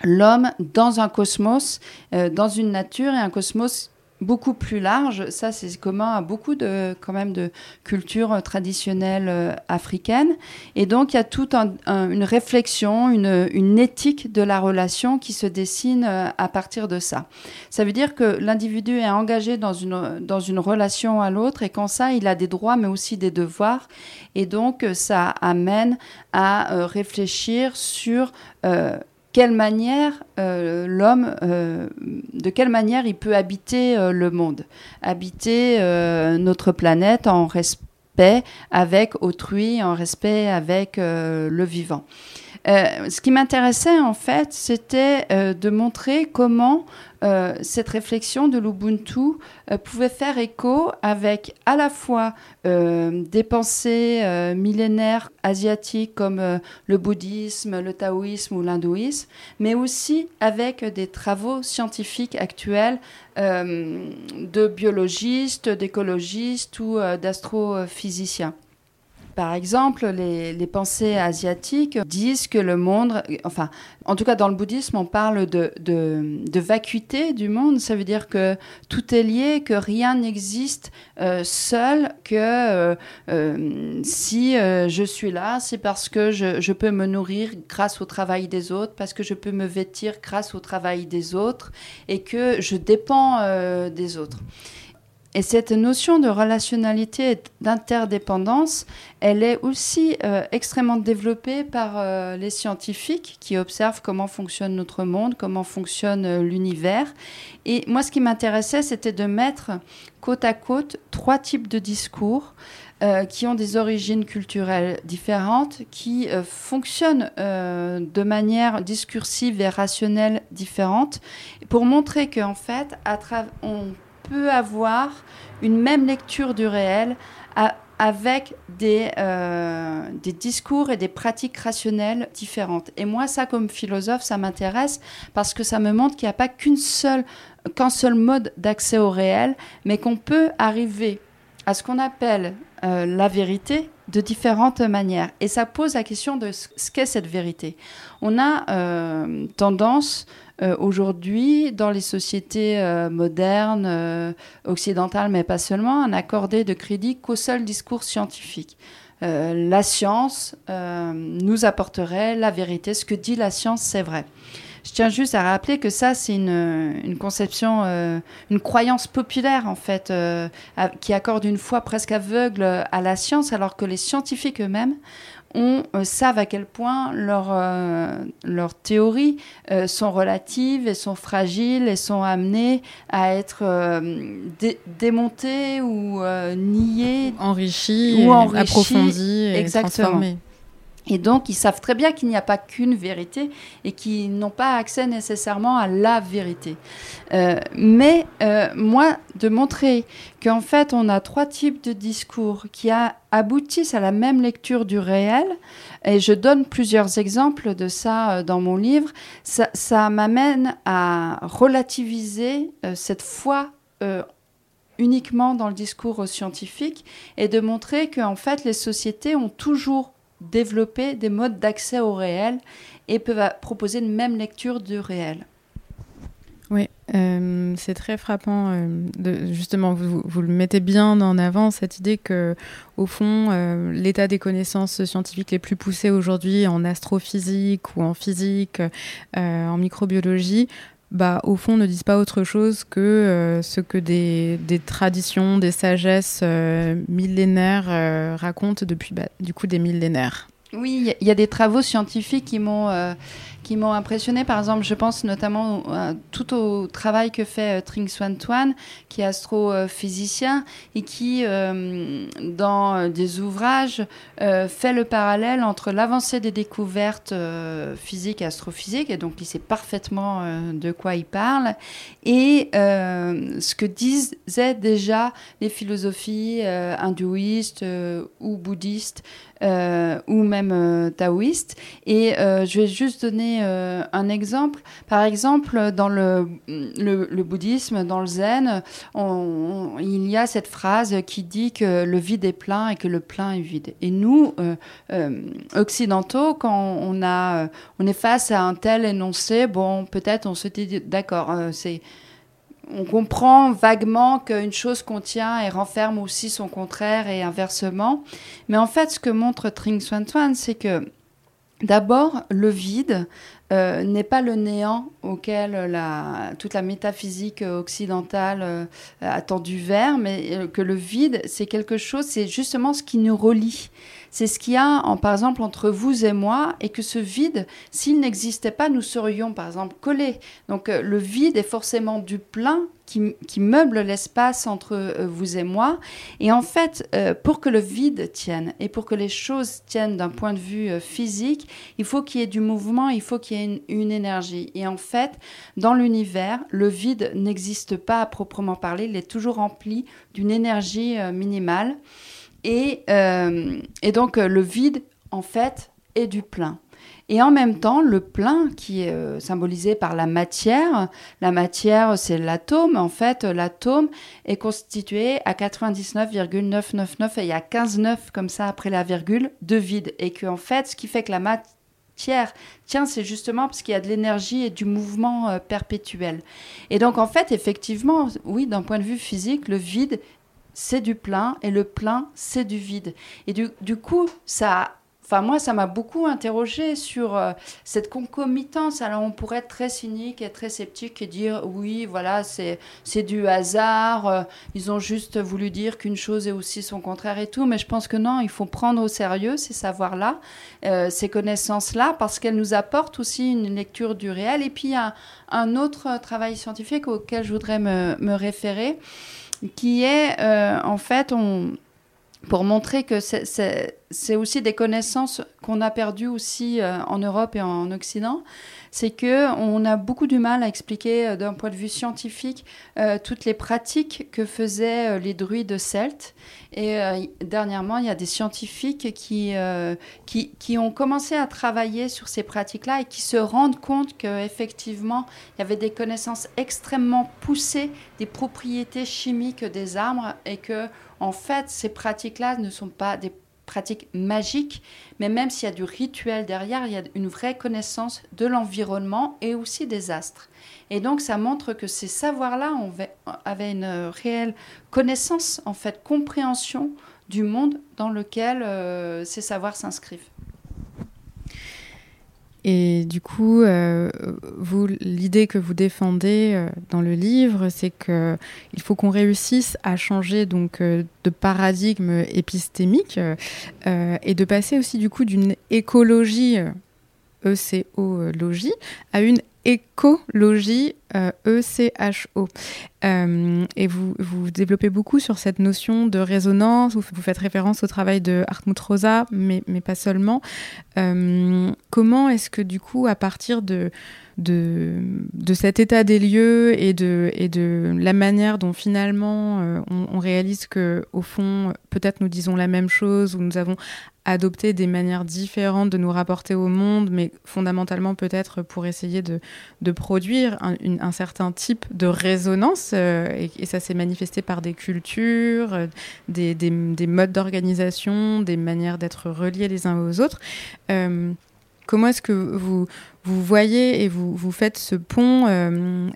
l'homme dans un cosmos, euh, dans une nature et un cosmos beaucoup plus large. Ça, c'est commun à beaucoup de, quand même, de cultures traditionnelles euh, africaines. Et donc, il y a toute une réflexion, une, une, éthique de la relation qui se dessine à partir de ça. Ça veut dire que l'individu est engagé dans une, dans une relation à l'autre et qu'en ça, il a des droits, mais aussi des devoirs. Et donc, ça amène à réfléchir sur quelle manière euh, l'homme, euh, de quelle manière il peut habiter euh, le monde, habiter notre planète en respect avec autrui, en respect avec le vivant. Ce qui m'intéressait en fait, c'était de montrer comment euh, cette réflexion de l'Ubuntu pouvait faire écho avec à la fois des pensées millénaires asiatiques comme le bouddhisme, le taoïsme ou l'hindouisme, mais aussi avec des travaux scientifiques actuels de biologistes, d'écologistes ou d'astrophysiciens. Par exemple, les, pensées asiatiques disent que le monde, enfin, en tout cas dans le bouddhisme, on parle de, vacuité du monde. Ça veut dire que tout est lié, que rien n'existe euh, seul, que euh, euh, si je suis là, c'est parce que je, je, peux me nourrir grâce au travail des autres, parce que je peux me vêtir grâce au travail des autres, et que je dépends des autres. Et cette notion de relationnalité et d'interdépendance, elle est aussi euh, extrêmement développée par euh, les scientifiques qui observent comment fonctionne notre monde, comment fonctionne euh, l'univers. Et moi, ce qui m'intéressait, c'était de mettre côte à côte trois types de discours qui ont des origines culturelles différentes, qui fonctionnent de manière discursive et rationnelle différente, pour montrer qu'en fait, à on peut avoir une même lecture du réel avec des, euh, des discours et des pratiques rationnelles différentes. Et moi, ça, comme philosophe, ça m'intéresse parce que ça me montre qu'il n'y a pas qu'un seul mode d'accès au réel, mais qu'on peut arriver à ce qu'on appelle euh, la vérité de différentes manières. Et ça pose la question de ce qu'est cette vérité. On a euh, tendance euh, aujourd'hui, dans les sociétés euh, modernes, euh, occidentales, mais pas seulement, à accorder de crédit qu'au seul discours scientifique. la science nous apporterait la vérité. Ce que dit la science, c'est vrai. Je tiens juste à rappeler que ça, c'est une, conception, une croyance populaire, en fait, qui accorde une foi presque aveugle à la science, alors que les scientifiques eux-mêmes on euh, savent à quel point leurs euh, théories euh, sont relatives et sont fragiles et sont amenées à être démontées ou niées. Enrichies, ou approfondies et transformées. Et donc, ils savent très bien qu'il n'y a pas qu'une vérité et qu'ils n'ont pas accès nécessairement à la vérité. Euh, mais euh, moi, de montrer qu'en fait, on a trois types de discours qui aboutissent à la même lecture du réel, et je donne plusieurs exemples de ça euh, dans mon livre, ça, ça m'amène à relativiser cette foi uniquement dans le discours scientifique et de montrer qu'en fait, les sociétés ont toujours développer des modes d'accès au réel et peuvent proposer une même lecture du réel. Oui, euh, c'est très frappant. Euh, de, justement, vous, vous, le mettez bien en avant, cette idée que, au fond, euh, l'état des connaissances scientifiques les plus poussées aujourd'hui en astrophysique ou en physique, en microbiologie, bah, au fond, ne disent pas autre chose que euh, ce que des, des, traditions, des sagesses euh, millénaires euh, racontent depuis bah, du coup des millénaires. Oui, il y, a des travaux scientifiques qui m'ont m'ont impressionné. Par exemple, je pense notamment tout au travail que fait euh, Tring Swan Twan, qui est astrophysicien et qui, euh, dans euh, des ouvrages, fait le parallèle entre l'avancée des découvertes physiques et astrophysiques, et donc il sait parfaitement de quoi il parle, et ce que disaient déjà les philosophies hindouistes ou bouddhistes euh, ou même euh, taoïste. Et euh, je vais juste donner un exemple. Par exemple, dans le, bouddhisme, dans le zen, il y a cette phrase qui dit que le vide est plein et que le plein est vide. Et nous, occidentaux, quand on, on est face à un tel énoncé, bon, peut-être on se dit, d'accord, c'est on comprend vaguement qu'une chose contient et renferme aussi son contraire et inversement. Mais en fait, ce que montre Tring Swan c'est que d'abord, le vide euh, n'est pas le néant auquel toute la métaphysique occidentale euh, a tendu vers, mais euh, que le vide, c'est quelque chose, c'est justement ce qui nous relie c'est ce qu'il y a, par exemple, entre vous et moi, et que ce vide, s'il n'existait pas, nous serions, par exemple, collés. Donc euh, le vide est forcément du plein qui, meuble l'espace entre euh, vous et moi. Et en fait, euh, pour que le vide tienne et pour que les choses tiennent d'un point de vue physique, il faut qu'il y ait du mouvement, il faut qu'il y ait une, énergie. Et en fait, dans l'univers, le vide n'existe pas à proprement parler, il est toujours rempli d'une énergie minimale. Euh, et, donc euh, le vide, en fait, est du plein. Et en même temps, le plein qui est euh, symbolisé par la matière, la matière c'est l'atome, en fait l'atome est constitué à 99,999 et il y a 15 9 comme ça après la virgule de vide. Et que en fait, ce qui fait que la matière tient, c'est justement parce qu'il y a de l'énergie et du mouvement perpétuel. Et donc en fait, effectivement, oui, d'un point de vue physique, le vide c'est du plein et le plein, c'est du vide. Et du, coup, ça Enfin, moi, ça m'a beaucoup interrogé sur euh, cette concomitance. Alors, on pourrait être très cynique et très sceptique et dire oui, voilà, c'est du hasard. Euh, ils ont juste voulu dire qu'une chose est aussi son contraire et tout. Mais je pense que non, il faut prendre au sérieux ces savoirs-là, euh, ces connaissances-là, parce qu'elles nous apportent aussi une lecture du réel. Et puis, a un autre travail scientifique auquel je voudrais me, me référer, qui est en fait, pour montrer que c'est aussi des connaissances qu'on a perdues aussi euh, en Europe et en Occident, c'est que on a beaucoup du mal à expliquer euh, d'un point de vue scientifique euh, toutes les pratiques que faisaient les druides celtes. Et dernièrement, il y a des scientifiques qui, qui, qui, ont commencé à travailler sur ces pratiques-là et qui se rendent compte qu'effectivement, il y avait des connaissances extrêmement poussées des propriétés chimiques des arbres et que en fait, ces pratiques-là ne sont pas des pratiques magiques, mais même s'il y a du rituel derrière, il y a une vraie connaissance de l'environnement et aussi des astres. Et donc, ça montre que ces savoirs-là avaient une réelle connaissance, en fait, compréhension du monde dans lequel euh, ces savoirs s'inscrivent. Et du coup, euh, l'idée que vous défendez euh, dans le livre, c'est que il faut qu'on réussisse à changer donc euh, de paradigme épistémique et de passer aussi du coup d'une écologie ECO-logie à une écologie ECHO. Euh, et vous, vous développez beaucoup sur cette notion de résonance, vous, faites référence au travail de Hartmut Rosa, mais, mais pas seulement. Euh, comment est-ce que du coup, à partir de, de, de, cet état des lieux et de, et de la manière dont finalement euh, on, réalise que au fond peut-être nous disons la même chose ou nous avons adopté des manières différentes de nous rapporter au monde, mais fondamentalement peut-être pour essayer de, de produire un, une, un, certain type de résonance, euh, et, ça s'est manifesté par des cultures, euh, des, des, des, modes d'organisation, des manières d'être reliés les uns aux autres. Euh, comment est-ce que vous, vous voyez et vous, faites ce pont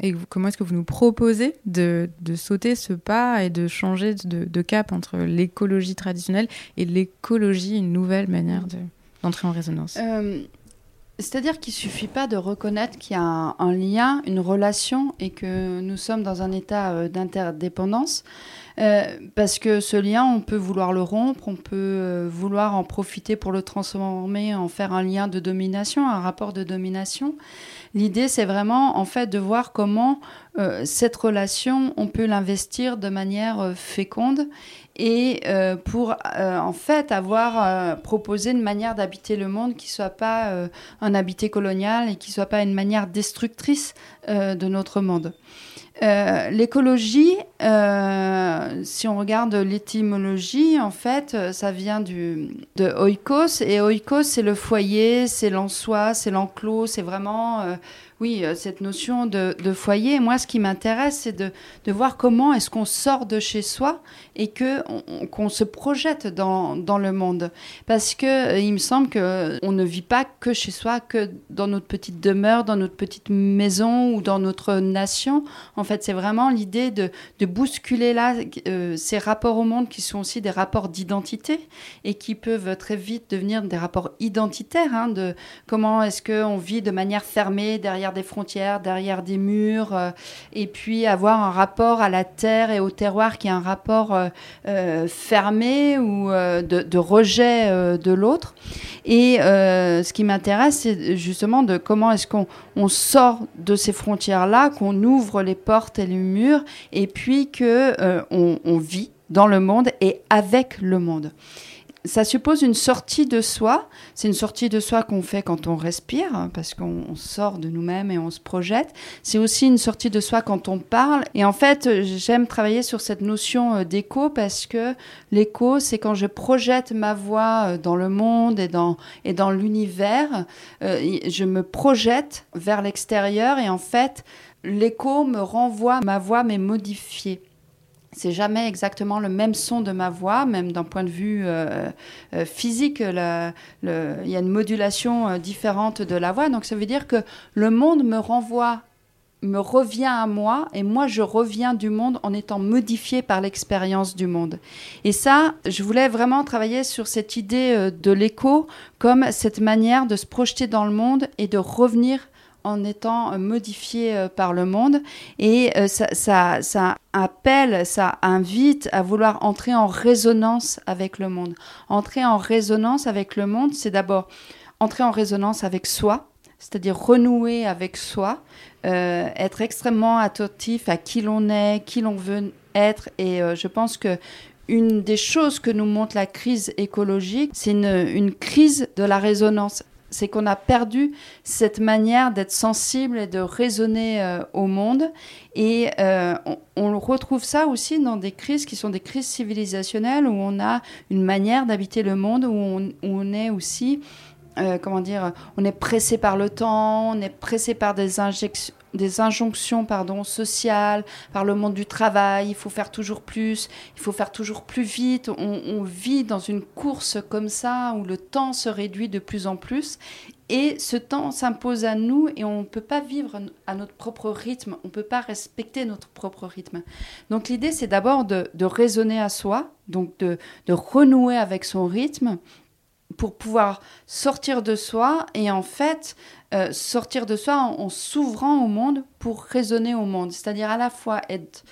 et comment est-ce que vous nous proposez de, sauter ce pas et de changer de, cap entre l'écologie traditionnelle et l'écologie, une nouvelle manière d'entrer en résonance? C'est-à-dire qu'il ne suffit pas de reconnaître qu'il y a un, lien, une relation et que nous sommes dans un état euh, d'interdépendance. Euh, parce que ce lien, on peut vouloir le rompre, on peut euh, vouloir en profiter pour le transformer, en faire un lien de domination, un rapport de domination. L'idée, c'est vraiment en fait de voir comment cette relation, on peut l'investir de manière féconde et euh, pour en fait avoir proposé une manière d'habiter le monde qui soit pas un habité colonial et qui soit pas une manière destructrice de notre monde. Euh, l'écologie, euh, si on regarde l'étymologie, en fait, euh, ça vient de oikos. Et oikos, c'est le foyer, c'est l'en-soi, c'est l'enclos, c'est vraiment oui, cette notion de, foyer. Moi, ce qui m'intéresse, c'est de, voir comment est-ce qu'on sort de chez soi et que qu'on se projette dans, le monde. Parce que il me semble que on ne vit pas que chez soi, que dans notre petite demeure, dans notre petite maison ou dans notre nation. Fait, c'est vraiment l'idée de, bousculer là euh, ces rapports au monde qui sont aussi des rapports d'identité et qui peuvent très vite devenir des rapports identitaires. Hein, de comment est-ce qu'on vit de manière fermée derrière des frontières, derrière des murs, euh, et puis avoir un rapport à la terre et au terroir qui est un rapport euh, fermé ou de, rejet de l'autre. Et ce qui m'intéresse, c'est justement de comment est-ce qu'on on sort de ces frontières-là, qu'on ouvre les portes et les murs, et puis que on, on vit dans le monde et avec le monde ça suppose une sortie de soi. C'est une sortie de soi qu'on fait quand on respire, hein, parce qu'on sort de nous-mêmes et on se projette. C'est aussi une sortie de soi quand on parle. Et en fait, j'aime travailler sur cette notion euh, d'écho parce que l'écho, c'est quand je projette ma voix euh, dans le monde et dans, et dans l'univers, euh, je me projette vers l'extérieur et en fait, l'écho me renvoie ma voix mais modifiée c'est jamais exactement le même son de ma voix, même d'un point de vue euh, euh, physique. Il y a une modulation euh, différente de la voix. Donc ça veut dire que le monde me renvoie me revient à moi et moi je reviens du monde en étant modifié par l'expérience du monde. Et ça, je voulais vraiment travailler sur cette idée de l'écho comme cette manière de se projeter dans le monde et de revenir en étant euh, modifié euh, par le monde. Et ça, ça, ça, appelle, ça invite à vouloir entrer en résonance avec le monde. Entrer en résonance avec le monde, c'est d'abord entrer en résonance avec soi, c'est-à-dire renouer avec soi, euh, être extrêmement attentif à qui l'on est, qui l'on veut être. Et euh, je pense que une des choses que nous montre la crise écologique, c'est une, crise de la résonance. C'est qu'on a perdu cette manière d'être sensible et de raisonner euh, au monde. Et on, retrouve ça aussi dans des crises qui sont des crises civilisationnelles où on a une manière d'habiter le monde, où on, est aussi euh, comment dire, on est pressé par le temps, on est pressé par des, des injonctions pardon, sociales, par le monde du travail, il faut faire toujours plus, il faut faire toujours plus vite. On, vit dans une course comme ça où le temps se réduit de plus en plus et ce temps s'impose à nous et on ne peut pas vivre à notre propre rythme, on ne peut pas respecter notre propre rythme. Donc l'idée c'est d'abord de, raisonner à soi, donc de, de renouer avec son rythme pour pouvoir sortir de soi et en fait euh, sortir de soi en, s'ouvrant au monde pour raisonner au monde. C'est-à-dire à la fois être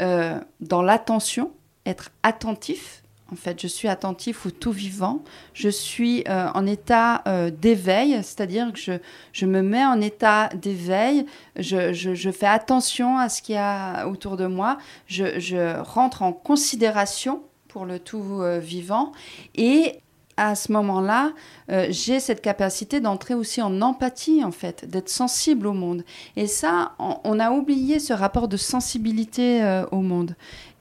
euh, dans l'attention, être attentif. En fait, je suis attentif au tout vivant. Je suis euh, en état d'éveil, c'est-à-dire que je, me mets en état d'éveil. Je, fais attention à ce qu'il y a autour de moi. Je rentre en considération pour le tout vivant. Et à ce moment-là, euh, j'ai cette capacité d'entrer aussi en empathie, en fait, d'être sensible au monde. Et ça, on, a oublié ce rapport de sensibilité euh, au monde.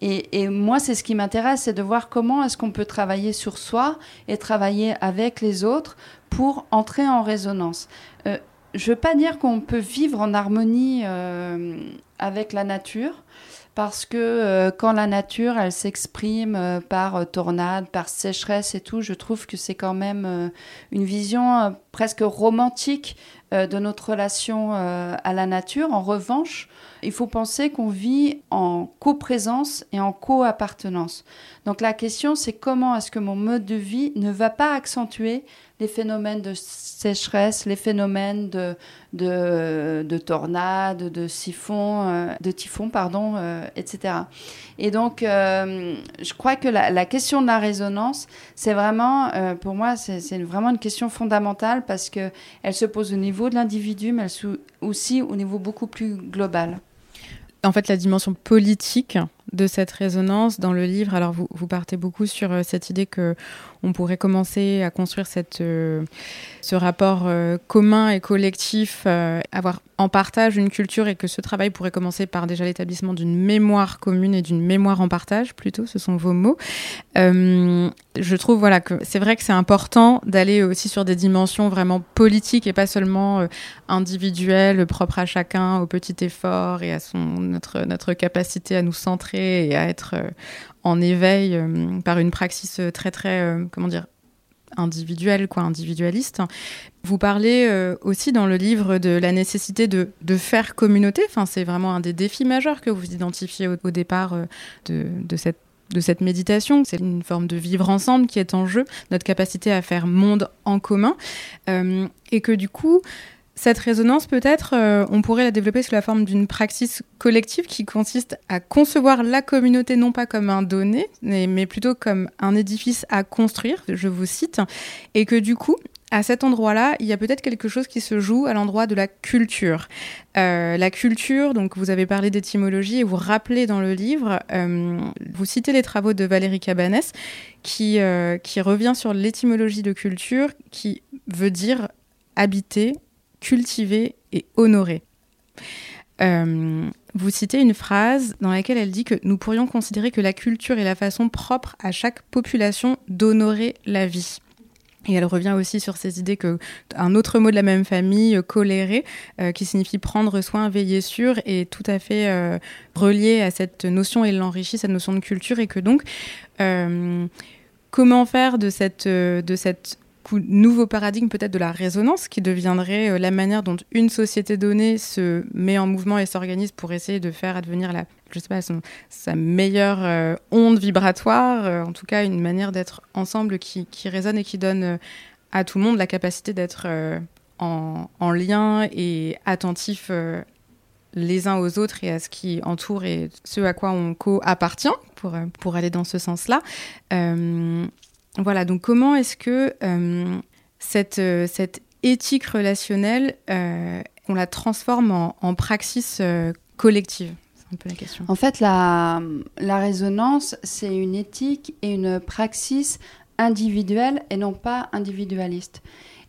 Et, moi, c'est ce qui m'intéresse, c'est de voir comment est-ce qu'on peut travailler sur soi et travailler avec les autres pour entrer en résonance. Euh, je ne veux pas dire qu'on peut vivre en harmonie avec la nature parce que euh, quand la nature, elle s'exprime euh, par euh, tornade, par sécheresse et tout, je trouve que c'est quand même une vision presque romantique de notre relation à la nature. En revanche, il faut penser qu'on vit en coprésence et en co-appartenance. Donc la question, c'est comment est-ce que mon mode de vie ne va pas accentuer les phénomènes de sécheresse, les phénomènes de, de, de tornades, de siphons, euh, de typhons, pardon, euh, etc. Et donc, euh, je crois que la, question de la résonance, c'est vraiment, pour moi, c'est vraiment une question fondamentale parce que elle se pose au niveau de l'individu, mais aussi au niveau beaucoup plus global. En fait, la dimension politique de cette résonance dans le livre. Alors vous, vous partez beaucoup sur euh, cette idée que on pourrait commencer à construire cette, euh, ce rapport euh, commun et collectif, avoir en partage une culture et que ce travail pourrait commencer par déjà l'établissement d'une mémoire commune et d'une mémoire en partage plutôt, ce sont vos mots. je trouve voilà que c'est vrai que c'est important d'aller aussi sur des dimensions vraiment politiques et pas seulement individuelles, propres à chacun, au petit effort et à son notre notre capacité à nous centrer et à être euh, en éveil euh, par une praxis euh, très très comment dire individuelle, quoi, individualiste. Vous parlez aussi dans le livre de la nécessité de, de faire communauté. Enfin, c'est vraiment un des défis majeurs que vous identifiez au, départ de, de, cette de cette méditation. C'est une forme de vivre ensemble qui est en jeu, notre capacité à faire monde en commun. et que du coup, cette résonance, peut-être, euh, on pourrait la développer sous la forme d'une praxis collective qui consiste à concevoir la communauté non pas comme un donné, mais, plutôt comme un édifice à construire, je vous cite, et que du coup, à cet endroit-là, il y a peut-être quelque chose qui se joue à l'endroit de la culture. Euh, la culture, donc vous avez parlé d'étymologie et vous rappelez dans le livre, euh, vous citez les travaux de Valérie Cabanès qui, qui revient sur l'étymologie de culture qui veut dire habiter, cultiver et honorer. Euh, vous citez une phrase dans laquelle elle dit que nous pourrions considérer que la culture est la façon propre à chaque population d'honorer la vie. Et elle revient aussi sur ces idées que un autre mot de la même famille, euh, colérer, euh, qui signifie prendre soin, veiller sur, est tout à fait relié à cette notion et l'enrichit cette notion de culture et que donc comment faire de cette nouveau paradigme peut-être de la résonance qui deviendrait euh, la manière dont une société donnée se met en mouvement et s'organise pour essayer de faire advenir la, je sais pas, sa meilleure euh, onde vibratoire, en tout cas une manière d'être ensemble qui, qui, résonne et qui donne à tout le monde la capacité d'être en, en, lien et attentif les uns aux autres et à ce qui entoure et ce à quoi on co-appartient pour, pour aller dans ce sens-là. Euh, voilà, donc comment est-ce que euh, cette, euh, cette éthique relationnelle, on la transforme en, en praxis collective? Un peu la question. En fait, la, la résonance, c'est une éthique et une praxis individuelle et non pas individualiste.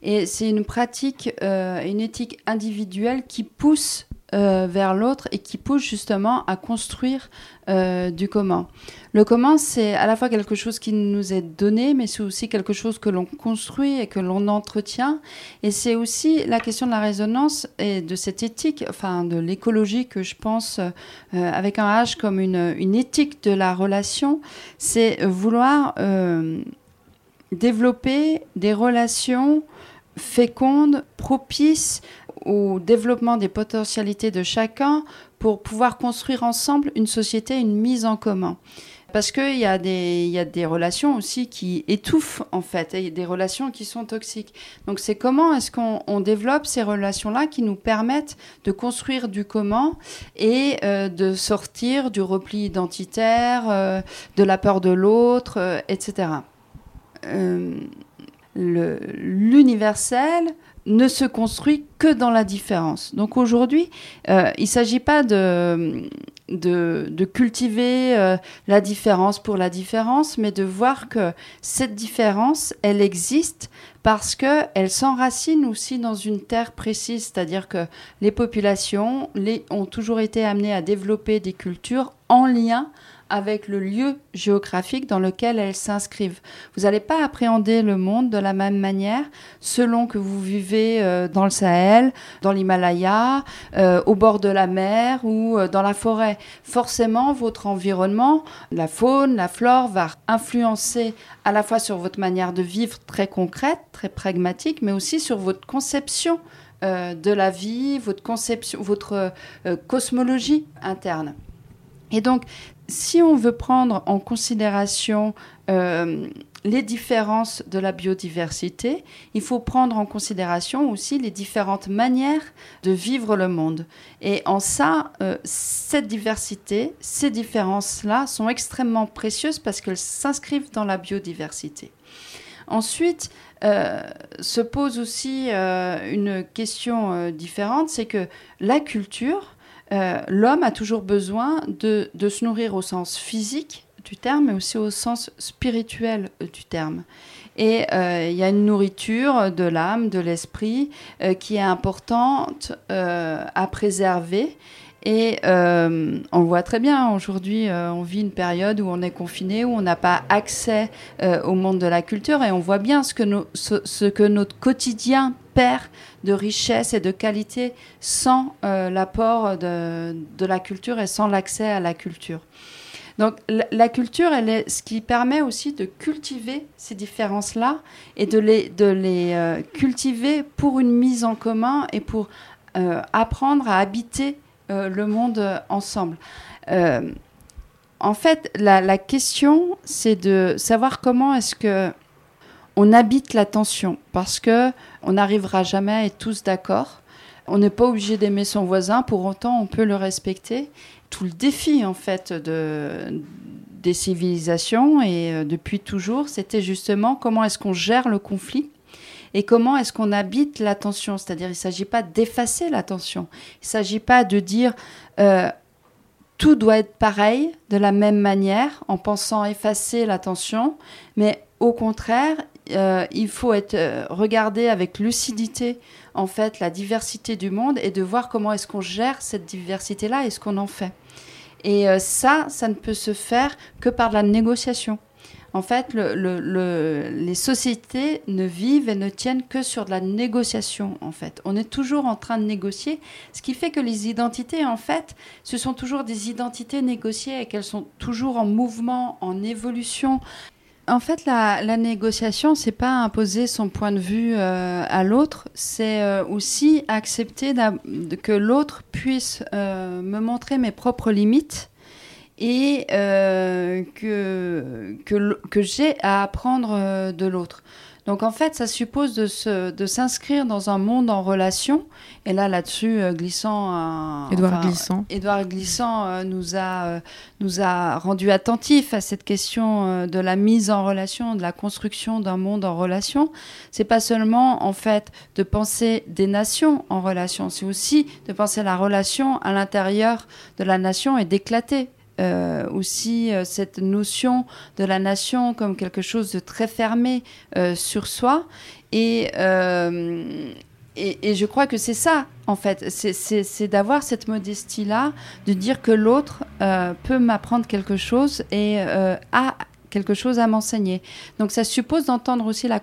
Et c'est une pratique, une éthique individuelle qui pousse euh, vers l'autre et qui pousse justement à construire euh, du commun. Le commun, c'est à la fois quelque chose qui nous est donné, mais c'est aussi quelque chose que l'on construit et que l'on entretient. Et c'est aussi la question de la résonance et de cette éthique, enfin de l'écologie que je pense euh, avec un H comme une, une, éthique de la relation, c'est vouloir développer des relations fécondes, propices au développement des potentialités de chacun pour pouvoir construire ensemble une société, une mise en commun. Parce qu'il y, a des, relations aussi qui étouffent, en fait, et des relations qui sont toxiques. Donc, c'est comment est-ce qu'on développe ces relations-là qui nous permettent de construire du commun et euh, de sortir du repli identitaire, euh, de la peur de l'autre, euh, etc. L'universel, ne se construit que dans la différence. Donc aujourd'hui, euh, il ne s'agit pas de, de, cultiver euh, la différence pour la différence, mais de voir que cette différence, elle existe parce qu'elle s'enracine aussi dans une terre précise, c'est-à-dire que les populations les, ont toujours été amenées à développer des cultures en lien le lieu géographique dans lequel elles s'inscrivent. Vous n'allez pas appréhender le monde de la même manière selon que vous vivez euh, dans le Sahel, dans l'Himalaya, euh, au bord de la mer ou euh, dans la forêt. Forcément, votre environnement, la faune, la flore va influencer à la fois sur votre manière de vivre très concrète, très pragmatique, mais aussi sur votre conception de la vie, votre conception, votre cosmologie interne. Et donc, si on veut prendre en considération euh, les différences de la biodiversité, il faut prendre en considération aussi les différentes manières de vivre le monde. Et en ça, euh, cette diversité, ces différences-là sont extrêmement précieuses parce qu'elles s'inscrivent dans la biodiversité. Ensuite, euh, se pose aussi une question différente, c'est que la culture, euh, l'homme a toujours besoin de, se nourrir au sens physique du terme, mais aussi au sens spirituel du terme. Et euh, il y a une nourriture de l'âme, de l'esprit, euh, qui est importante à préserver. Et on le voit très bien, aujourd'hui, on vit une période où on est confiné, où on n'a pas accès au monde de la culture, et on voit bien ce que, notre quotidien perd de richesse et de qualité sans euh, l'apport de, la culture et sans l'accès à la culture. Donc la, culture, elle est ce qui permet aussi de cultiver ces différences-là et de les, de les euh, cultiver pour une mise en commun et pour euh, apprendre à habiter le monde ensemble. en fait, la, la question, c'est de savoir comment est-ce que on habite l'attention parce que on n'arrivera jamais à être tous d'accord. On n'est pas obligé d'aimer son voisin, pour autant on peut le respecter. Tout le défi en fait de, des civilisations et euh, depuis toujours, c'était justement comment est-ce qu'on gère le conflit et comment est-ce qu'on habite l'attention? C'est-à-dire, il ne s'agit pas d'effacer l'attention. Il ne s'agit pas de dire euh, tout doit être pareil, de la même manière, en pensant effacer l'attention, mais au contraire, euh, il faut être euh, regarder avec lucidité en fait la diversité du monde et de voir comment est-ce qu'on gère cette diversité là et ce qu'on en fait. Et ça, ça ne peut se faire que par la négociation. En fait, les sociétés ne vivent et ne tiennent que sur de la négociation. En fait, on est toujours en train de négocier, ce qui fait que les identités, en fait, ce sont toujours des identités négociées et qu'elles sont toujours en mouvement, en évolution. En fait, la, la négociation, c'est pas imposer son point de vue euh, à l'autre, c'est euh, aussi accepter que l'autre puisse euh, me montrer mes propres limites et que, que, que j'ai à apprendre de l'autre. Donc en fait, ça suppose de, s'inscrire dans un monde en relation. Et là, là-dessus, euh, Glissant, Édouard Glissant, Édouard Glissant euh, nous a euh, nous a rendu attentifs à cette question de la mise en relation, de la construction d'un monde en relation. C'est pas seulement en fait de penser des nations en relation, c'est aussi de penser la relation à l'intérieur de la nation et d'éclater euh, aussi euh, cette notion de la nation comme quelque chose de très fermé euh, sur soi. Et, et, je crois que c'est ça, en fait, c'est d'avoir cette modestie-là, de dire que l'autre peut m'apprendre quelque chose et a quelque chose à m'enseigner. Donc ça suppose d'entendre aussi la,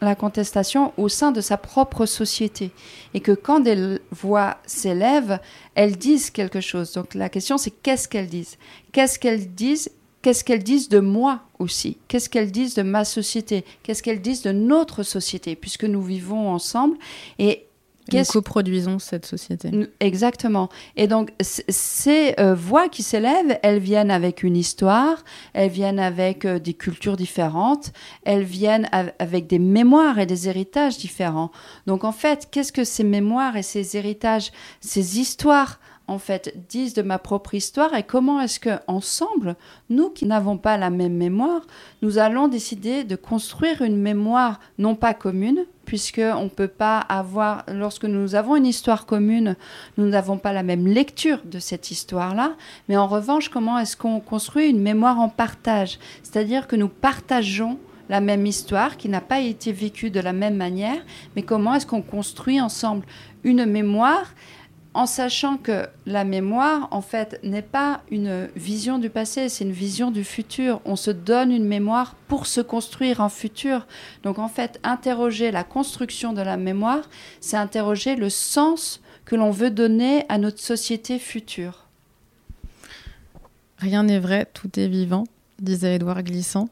la contestation au sein de sa propre société. Et que quand des voix s'élèvent, elles disent quelque chose. Donc la question, c'est qu'est-ce qu'elles disent? Qu'est-ce qu'elles disent? Qu'est-ce qu'elles disent de moi aussi? Qu'est-ce qu'elles disent de ma société? Qu'est-ce qu'elles disent de notre société? Puisque nous vivons ensemble. Et nous coproduisons cette société? Exactement. Et donc, ces euh, voix qui s'élèvent, elles viennent avec une histoire, elles viennent avec euh, des cultures différentes, elles viennent avec des mémoires et des héritages différents. Donc, en fait, qu'est-ce que ces mémoires et ces héritages, ces histoires en fait disent de ma propre histoire et comment est-ce que ensemble, nous qui n'avons pas la même mémoire, nous allons décider de construire une mémoire non pas commune, puisqu'on ne peut pas avoir, lorsque nous avons une histoire commune, nous n'avons pas la même lecture de cette histoire-là, mais en revanche, comment est-ce qu'on construit une mémoire en partage? C'est-à-dire que nous partageons la même histoire qui n'a pas été vécue de la même manière, mais comment est-ce qu'on construit ensemble une mémoire en sachant que la mémoire, en fait, n'est pas une vision du passé, c'est une vision du futur. On se donne une mémoire pour se construire un futur. Donc, en fait, interroger la construction de la mémoire, c'est interroger le sens que l'on veut donner à notre société future. Rien n'est vrai, tout est vivant, disait Édouard Glissant.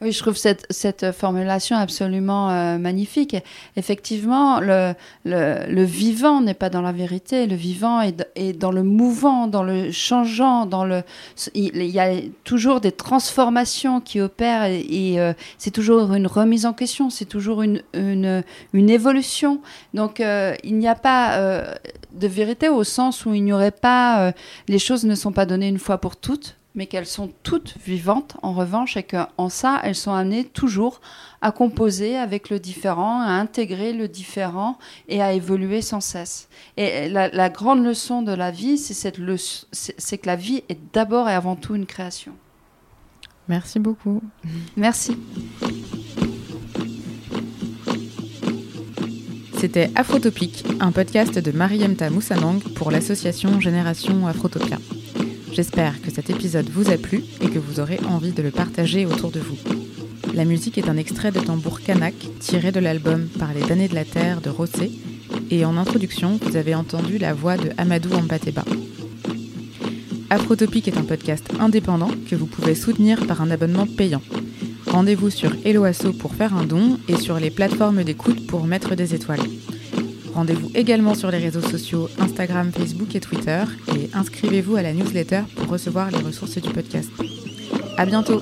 Oui, je trouve cette, formulation absolument euh, magnifique. Effectivement, le, vivant n'est pas dans la vérité, le vivant est, dans le mouvant, dans le changeant, dans le... Il, y a toujours des transformations qui opèrent et, euh, c'est toujours une remise en question, c'est toujours une, évolution. Donc, euh, il n'y a pas de vérité au sens où il n'y aurait pas... les choses ne sont pas données une fois pour toutes mais qu'elles sont toutes vivantes en revanche et qu'en ça, elles sont amenées toujours à composer avec le différent, à intégrer le différent et à évoluer sans cesse. Et la, grande leçon de la vie, c'est que la vie est d'abord et avant tout une création. Merci beaucoup. Merci. C'était Afrotopique, un podcast de Mariemta Moussanang pour l'association Génération Afrotopia. J'espère que cet épisode vous a plu et que vous aurez envie de le partager autour de vous. La musique est un extrait de tambour kanak tiré de l'album Par les damnés de la terre de Rossé et en introduction, vous avez entendu la voix de Amadou Ampateba. Afrotopique est un podcast indépendant que vous pouvez soutenir par un abonnement payant. Rendez-vous sur Eloasso pour faire un don et sur les plateformes d'écoute pour mettre des étoiles. Rendez-vous également sur les réseaux sociaux Instagram, Facebook et Twitter et inscrivez-vous à la newsletter pour recevoir les ressources du podcast. À bientôt!